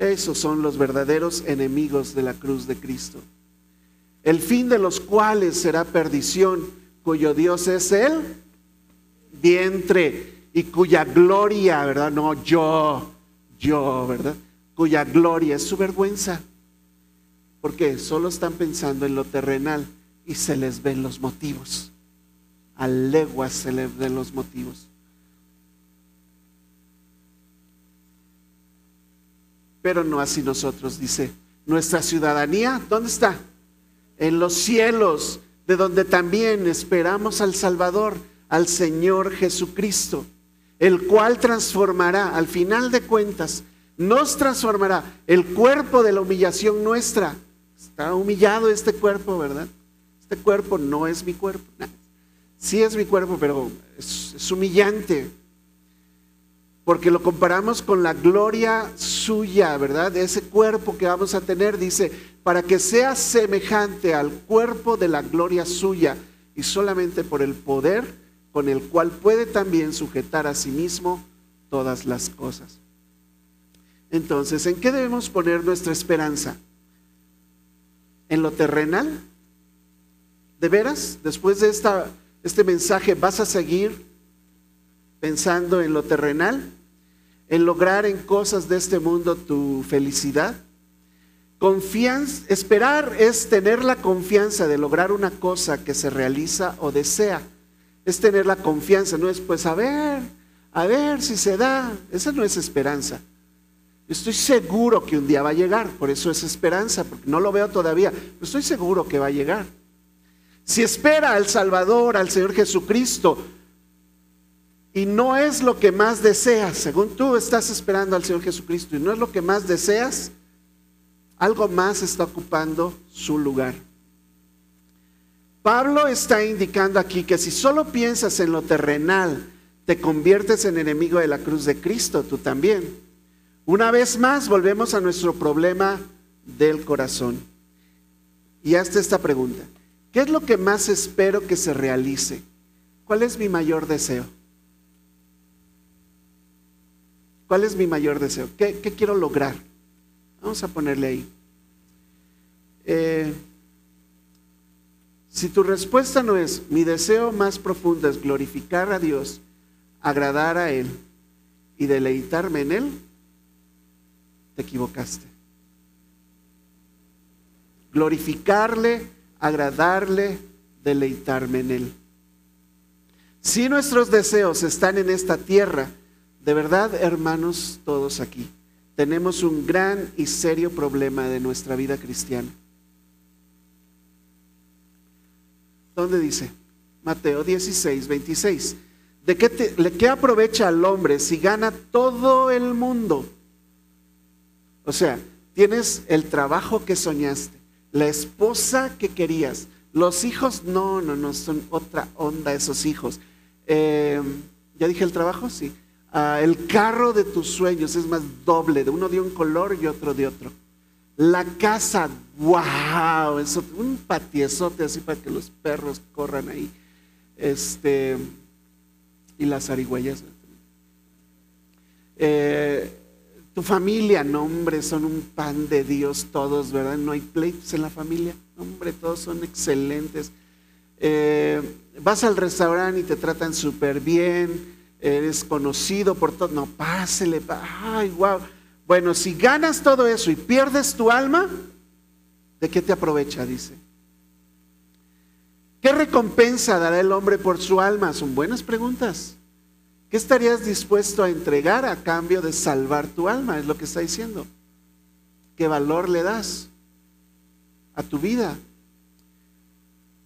Esos son los verdaderos enemigos de la cruz de Cristo el fin de los cuales será perdición, cuyo Dios es el vientre y cuya gloria, ¿verdad? No yo, yo, ¿verdad? Cuya gloria es su vergüenza. Porque solo están pensando en lo terrenal y se les ven los motivos. A leguas se les ven los motivos. Pero no así nosotros, dice. Nuestra ciudadanía, ¿dónde está? en los cielos, de donde también esperamos al Salvador, al Señor Jesucristo, el cual transformará, al final de cuentas, nos transformará el cuerpo de la humillación nuestra. Está humillado este cuerpo, ¿verdad? Este cuerpo no es mi cuerpo. Sí es mi cuerpo, pero es, humillante. Porque lo comparamos con la gloria suya, ¿verdad? Ese cuerpo que vamos a tener, dice, para que sea semejante al cuerpo de la gloria suya y solamente por el poder con el cual puede también sujetar a sí mismo todas las cosas. Entonces, ¿en qué debemos poner nuestra esperanza? ¿En lo terrenal? ¿De veras? Después de esta, este mensaje, ¿vas a seguir pensando en lo terrenal? ¿En lograr en cosas de este mundo tu felicidad? Confianza, esperar es tener la confianza de lograr una cosa que se realiza o desea. Es tener la confianza, no es pues a ver, a ver si se da. Esa no es esperanza. Estoy seguro que un día va a llegar, por eso es esperanza, porque no lo veo todavía, pero estoy seguro que va a llegar. Si espera al Salvador, al Señor Jesucristo, y no es lo que más deseas, según tú estás esperando al Señor Jesucristo, y no es lo que más deseas, algo más está ocupando su lugar. Pablo está indicando aquí que si solo piensas en lo terrenal, te conviertes en enemigo de la cruz de Cristo, tú también. Una vez más, volvemos a nuestro problema del corazón. Y hazte esta pregunta. ¿Qué es lo que más espero que se realice? ¿Cuál es mi mayor deseo? ¿Cuál es mi mayor deseo? ¿Qué, quiero lograr? Vamos a ponerle ahí. Eh, Si tu respuesta no es, mi deseo más profundo es glorificar a Dios, agradar a Él y deleitarme en Él, te equivocaste. Glorificarle, agradarle, deleitarme en Él. Si nuestros deseos están en esta tierra, de verdad, hermanos, todos aquí, tenemos un gran y serio problema de nuestra vida cristiana. ¿Dónde dice? Mateo 16, 26. ¿De qué, te, qué aprovecha al hombre si gana todo el mundo? O sea, tienes el trabajo que soñaste, la esposa que querías, los hijos, no, no, no, son otra onda esos hijos. Eh, ¿Ya dije el trabajo? Sí. Ah, el carro de tus sueños es más doble, de uno de un color y otro de otro. La casa, wow, eso, un patiezote así para que los perros corran ahí. Este, y las arigüeyas. Eh, tu familia, no hombre, son un pan de Dios todos, ¿verdad? No hay pleitos en la familia, hombre, todos son excelentes. Eh, vas al restaurante y te tratan súper bien, eres conocido por todo, no, pásele, ay, wow. Bueno, si ganas todo eso y pierdes tu alma, ¿de qué te aprovecha? Dice. ¿Qué recompensa dará el hombre por su alma? Son buenas preguntas. ¿Qué estarías dispuesto a entregar a cambio de salvar tu alma? Es lo que está diciendo. ¿Qué valor le das a tu vida?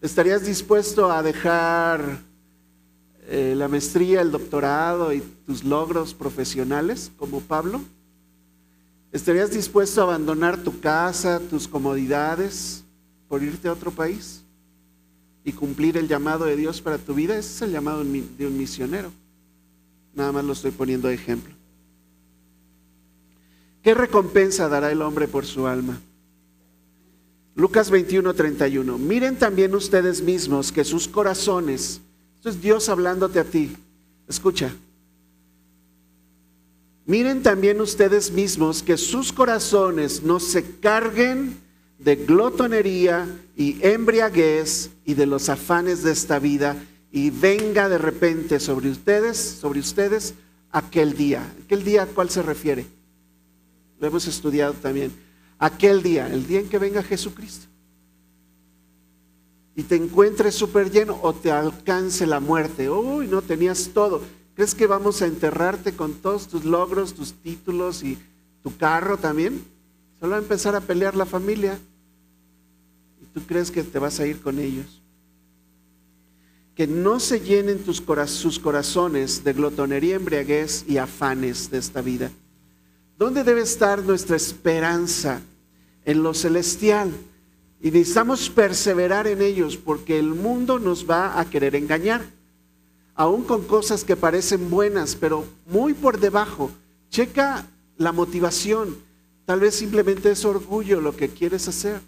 ¿Estarías dispuesto a dejar eh, la maestría, el doctorado y tus logros profesionales como Pablo? ¿Estarías dispuesto a abandonar tu casa, tus comodidades por irte a otro país y cumplir el llamado de Dios para tu vida? Ese es el llamado de un misionero. Nada más lo estoy poniendo de ejemplo. ¿Qué recompensa dará el hombre por su alma? Lucas 21, 31. Miren también ustedes mismos que sus corazones, esto es Dios hablándote a ti, escucha. Miren también ustedes mismos que sus corazones no se carguen de glotonería y embriaguez y de los afanes de esta vida y venga de repente sobre ustedes, sobre ustedes aquel día. ¿Aquel día a cuál se refiere? Lo hemos estudiado también. Aquel día, el día en que venga Jesucristo. Y te encuentres súper lleno o te alcance la muerte. Uy, no tenías todo. ¿Crees que vamos a enterrarte con todos tus logros, tus títulos y tu carro también? Solo va a empezar a pelear la familia. ¿Y tú crees que te vas a ir con ellos? que no se llenen sus corazones de glotonería, embriaguez y afanes de esta vida. ¿Dónde debe estar nuestra esperanza? En lo celestial. Y necesitamos perseverar en ellos porque el mundo nos va a querer engañar. Aún con cosas que parecen buenas, pero muy por debajo. Checa la motivación. Tal vez simplemente es orgullo lo que quieres hacer.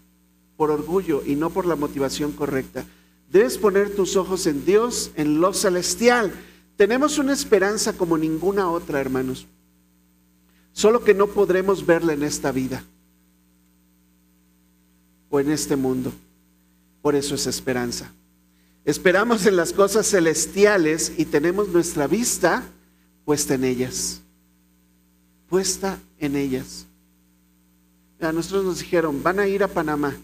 Por orgullo y no por la motivación correcta. Debes poner tus ojos en Dios, en lo celestial. Tenemos una esperanza como ninguna otra, hermanos. Solo que no podremos verla en esta vida o en este mundo. Por eso es esperanza. Esperamos en las cosas celestiales y tenemos nuestra vista puesta en ellas. Puesta en ellas. A nosotros nos dijeron, van a ir a Panamá,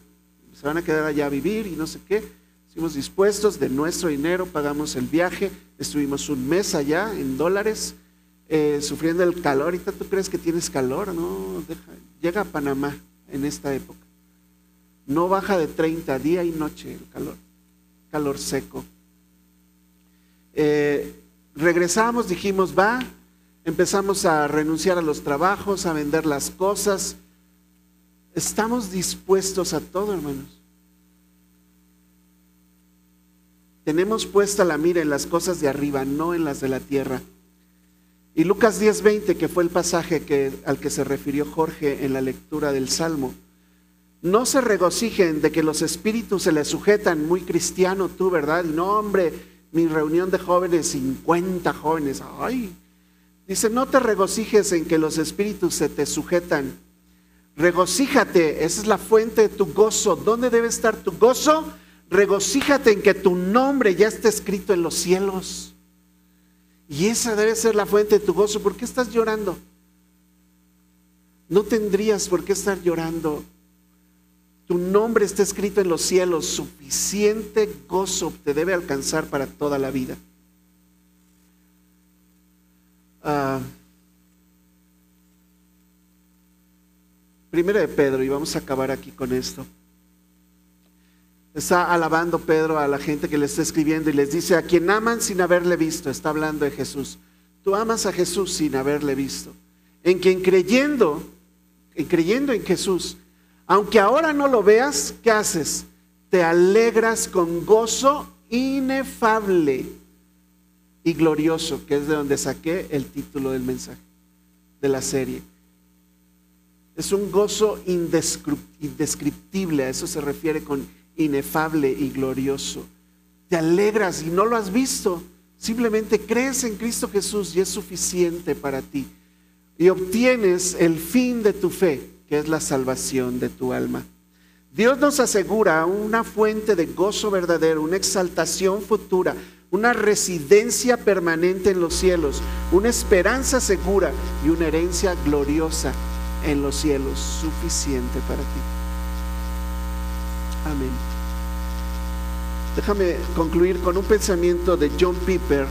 se van a quedar allá a vivir y no sé qué. Estuvimos dispuestos, de nuestro dinero pagamos el viaje, estuvimos un mes allá en dólares, eh, sufriendo el calor. Ahorita tú crees que tienes calor, no, llega a Panamá en esta época. No baja de 30 día y noche el calor, calor seco. Eh, regresamos, dijimos, va, empezamos a renunciar a los trabajos, a vender las cosas. Estamos dispuestos a todo, hermanos. Tenemos puesta la mira en las cosas de arriba, no en las de la tierra. Y Lucas 10:20, que fue el pasaje al que se refirió Jorge en la lectura del Salmo, no se regocijen de que los espíritus se les sujetan, muy cristiano tú, ¿verdad? Y no, hombre, mi reunión de jóvenes, 50 jóvenes, ay. Dice, no te regocijes en que los espíritus se te sujetan. Regocíjate, esa es la fuente de tu gozo. ¿Dónde debe estar tu gozo? Regocíjate en que tu nombre ya está escrito en los cielos. Y esa debe ser la fuente de tu gozo. ¿Por qué estás llorando? No tendrías por qué estar llorando. Tu nombre está escrito en los cielos. Suficiente gozo te debe alcanzar para toda la vida. Ah, primero de Pedro, y vamos a acabar aquí con esto. Está alabando Pedro a la gente que le está escribiendo y les dice, a quien aman sin haberle visto, está hablando de Jesús. Tú amas a Jesús sin haberle visto. En quien creyendo, en creyendo en Jesús, aunque ahora no lo veas, ¿qué haces? Te alegras con gozo inefable y glorioso, que es de donde saqué el título del mensaje, de la serie. Es un gozo indescriptible, a eso se refiere con inefable y glorioso. Te alegras y no lo has visto. Simplemente crees en Cristo Jesús y es suficiente para ti. Y obtienes el fin de tu fe, que es la salvación de tu alma. Dios nos asegura una fuente de gozo verdadero, una exaltación futura, una residencia permanente en los cielos, una esperanza segura y una herencia gloriosa en los cielos, suficiente para ti. Amén. Déjame concluir con un pensamiento de John Piper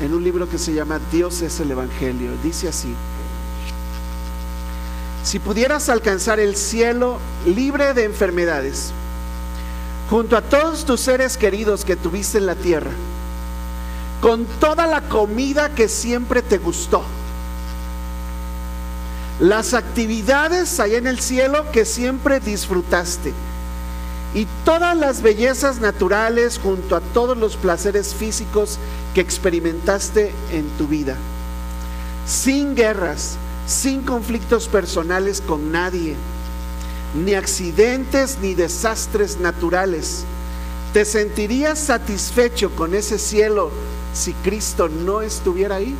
en un libro que se llama Dios es el Evangelio. Dice así, si pudieras alcanzar el cielo libre de enfermedades, junto a todos tus seres queridos que tuviste en la tierra, con toda la comida que siempre te gustó, las actividades allá en el cielo que siempre disfrutaste, y todas las bellezas naturales junto a todos los placeres físicos que experimentaste en tu vida. Sin guerras, sin conflictos personales con nadie, ni accidentes ni desastres naturales. ¿Te sentirías satisfecho con ese cielo si Cristo no estuviera ahí?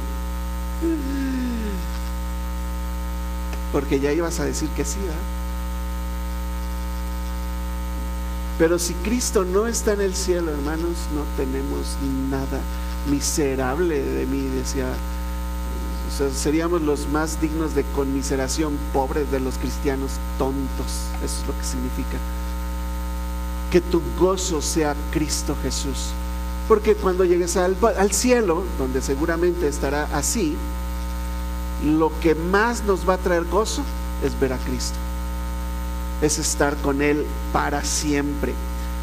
Porque ya ibas a decir que sí, ¿verdad? Pero si Cristo no está en el cielo, hermanos, no tenemos nada miserable de mí, decía. Seríamos los más dignos de conmiseración, pobres de los cristianos tontos. Eso es lo que significa. Que tu gozo sea Cristo Jesús. Porque cuando llegues al, al cielo, donde seguramente estará así, lo que más nos va a traer gozo es ver a Cristo es estar con Él para siempre.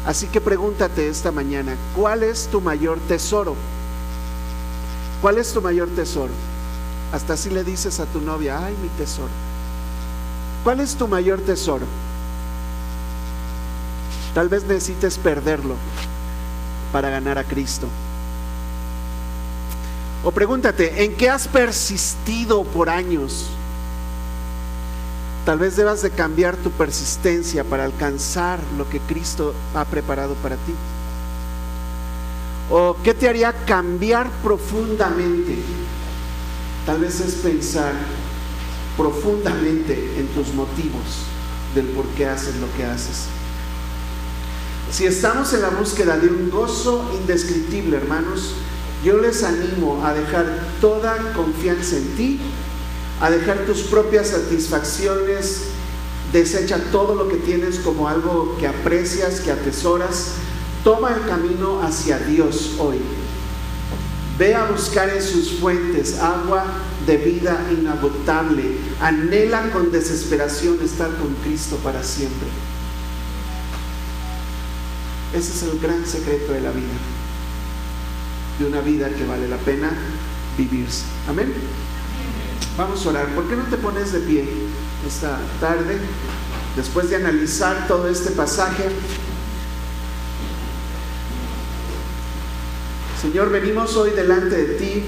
Así que pregúntate esta mañana, ¿cuál es tu mayor tesoro? ¿Cuál es tu mayor tesoro? Hasta si le dices a tu novia, ay, mi tesoro. ¿Cuál es tu mayor tesoro? Tal vez necesites perderlo para ganar a Cristo. O pregúntate, ¿en qué has persistido por años? Tal vez debas de cambiar tu persistencia para alcanzar lo que Cristo ha preparado para ti. ¿O qué te haría cambiar profundamente? Tal vez es pensar profundamente en tus motivos del por qué haces lo que haces. Si estamos en la búsqueda de un gozo indescriptible, hermanos, yo les animo a dejar toda confianza en ti a dejar tus propias satisfacciones, desecha todo lo que tienes como algo que aprecias, que atesoras, toma el camino hacia Dios hoy. Ve a buscar en sus fuentes agua de vida inagotable. Anhela con desesperación estar con Cristo para siempre. Ese es el gran secreto de la vida. De una vida que vale la pena vivirse. Amén. Vamos a orar. ¿Por qué no te pones de pie esta tarde? Después de analizar todo este pasaje. Señor, venimos hoy delante de ti.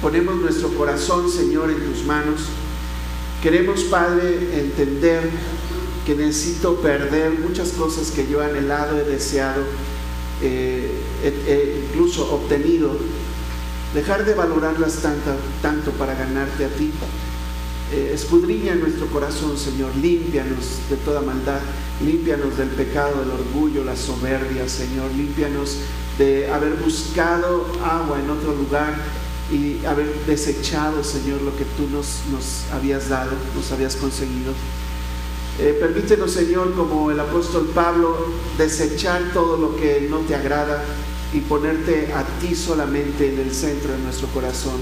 Ponemos nuestro corazón, Señor, en tus manos. Queremos, Padre, entender que necesito perder muchas cosas que yo he anhelado, he deseado, eh, incluso obtenido dejar de valorarlas tanto, tanto para ganarte a ti. eh, escudriña nuestro corazón, Señor, límpianos de toda maldad, límpianos del pecado, del orgullo, la soberbia, Señor, límpianos de haber buscado agua en otro lugar y haber desechado, Señor, lo que tú nos, nos habías dado, nos habías conseguido. Eh, permítenos, Señor, como el apóstol Pablo, desechar todo lo que no te agrada y ponerte a ti solamente en el centro de nuestro corazón.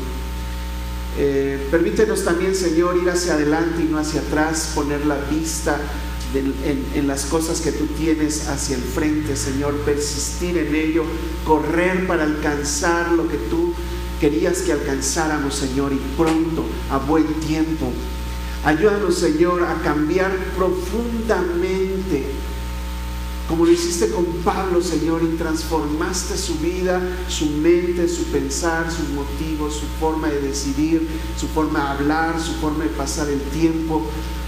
Eh, permítenos también, Señor, ir hacia adelante y no hacia atrás, poner la vista en, las cosas que tú tienes hacia el frente, Señor, persistir en ello, correr para alcanzar lo que tú querías que alcanzáramos, Señor, y pronto, a buen tiempo. Ayúdanos, Señor, a cambiar profundamente, como lo hiciste con Pablo, Señor, y transformaste su vida, su mente, su pensar, sus motivos, su forma de decidir, su forma de hablar, su forma de pasar el tiempo,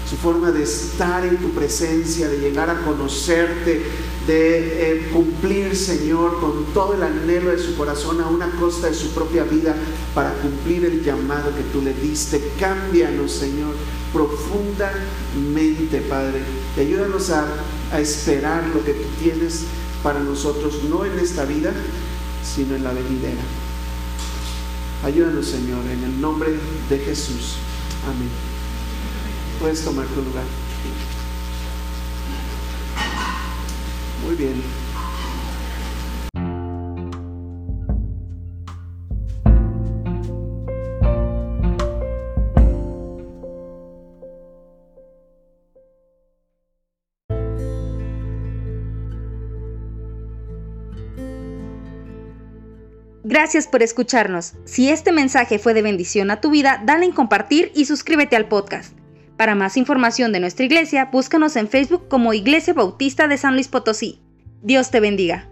su forma de estar en tu presencia, de llegar a conocerte, de eh, cumplir, Señor, con todo el anhelo de su corazón a una costa de su propia vida para cumplir el llamado que tú le diste. Cámbianos, Señor, profundamente, Padre. Y ayúdanos a, a esperar lo que tú tienes para nosotros, no en esta vida, sino en la venidera. Ayúdanos, Señor, en el nombre de Jesús. Amén. Puedes tomar tu lugar. Muy bien. Gracias por escucharnos. Si este mensaje fue de bendición a tu vida, dale en compartir y suscríbete al podcast. Para más información de nuestra iglesia, búscanos en Facebook como Iglesia Bautista de San Luis Potosí. Dios te bendiga.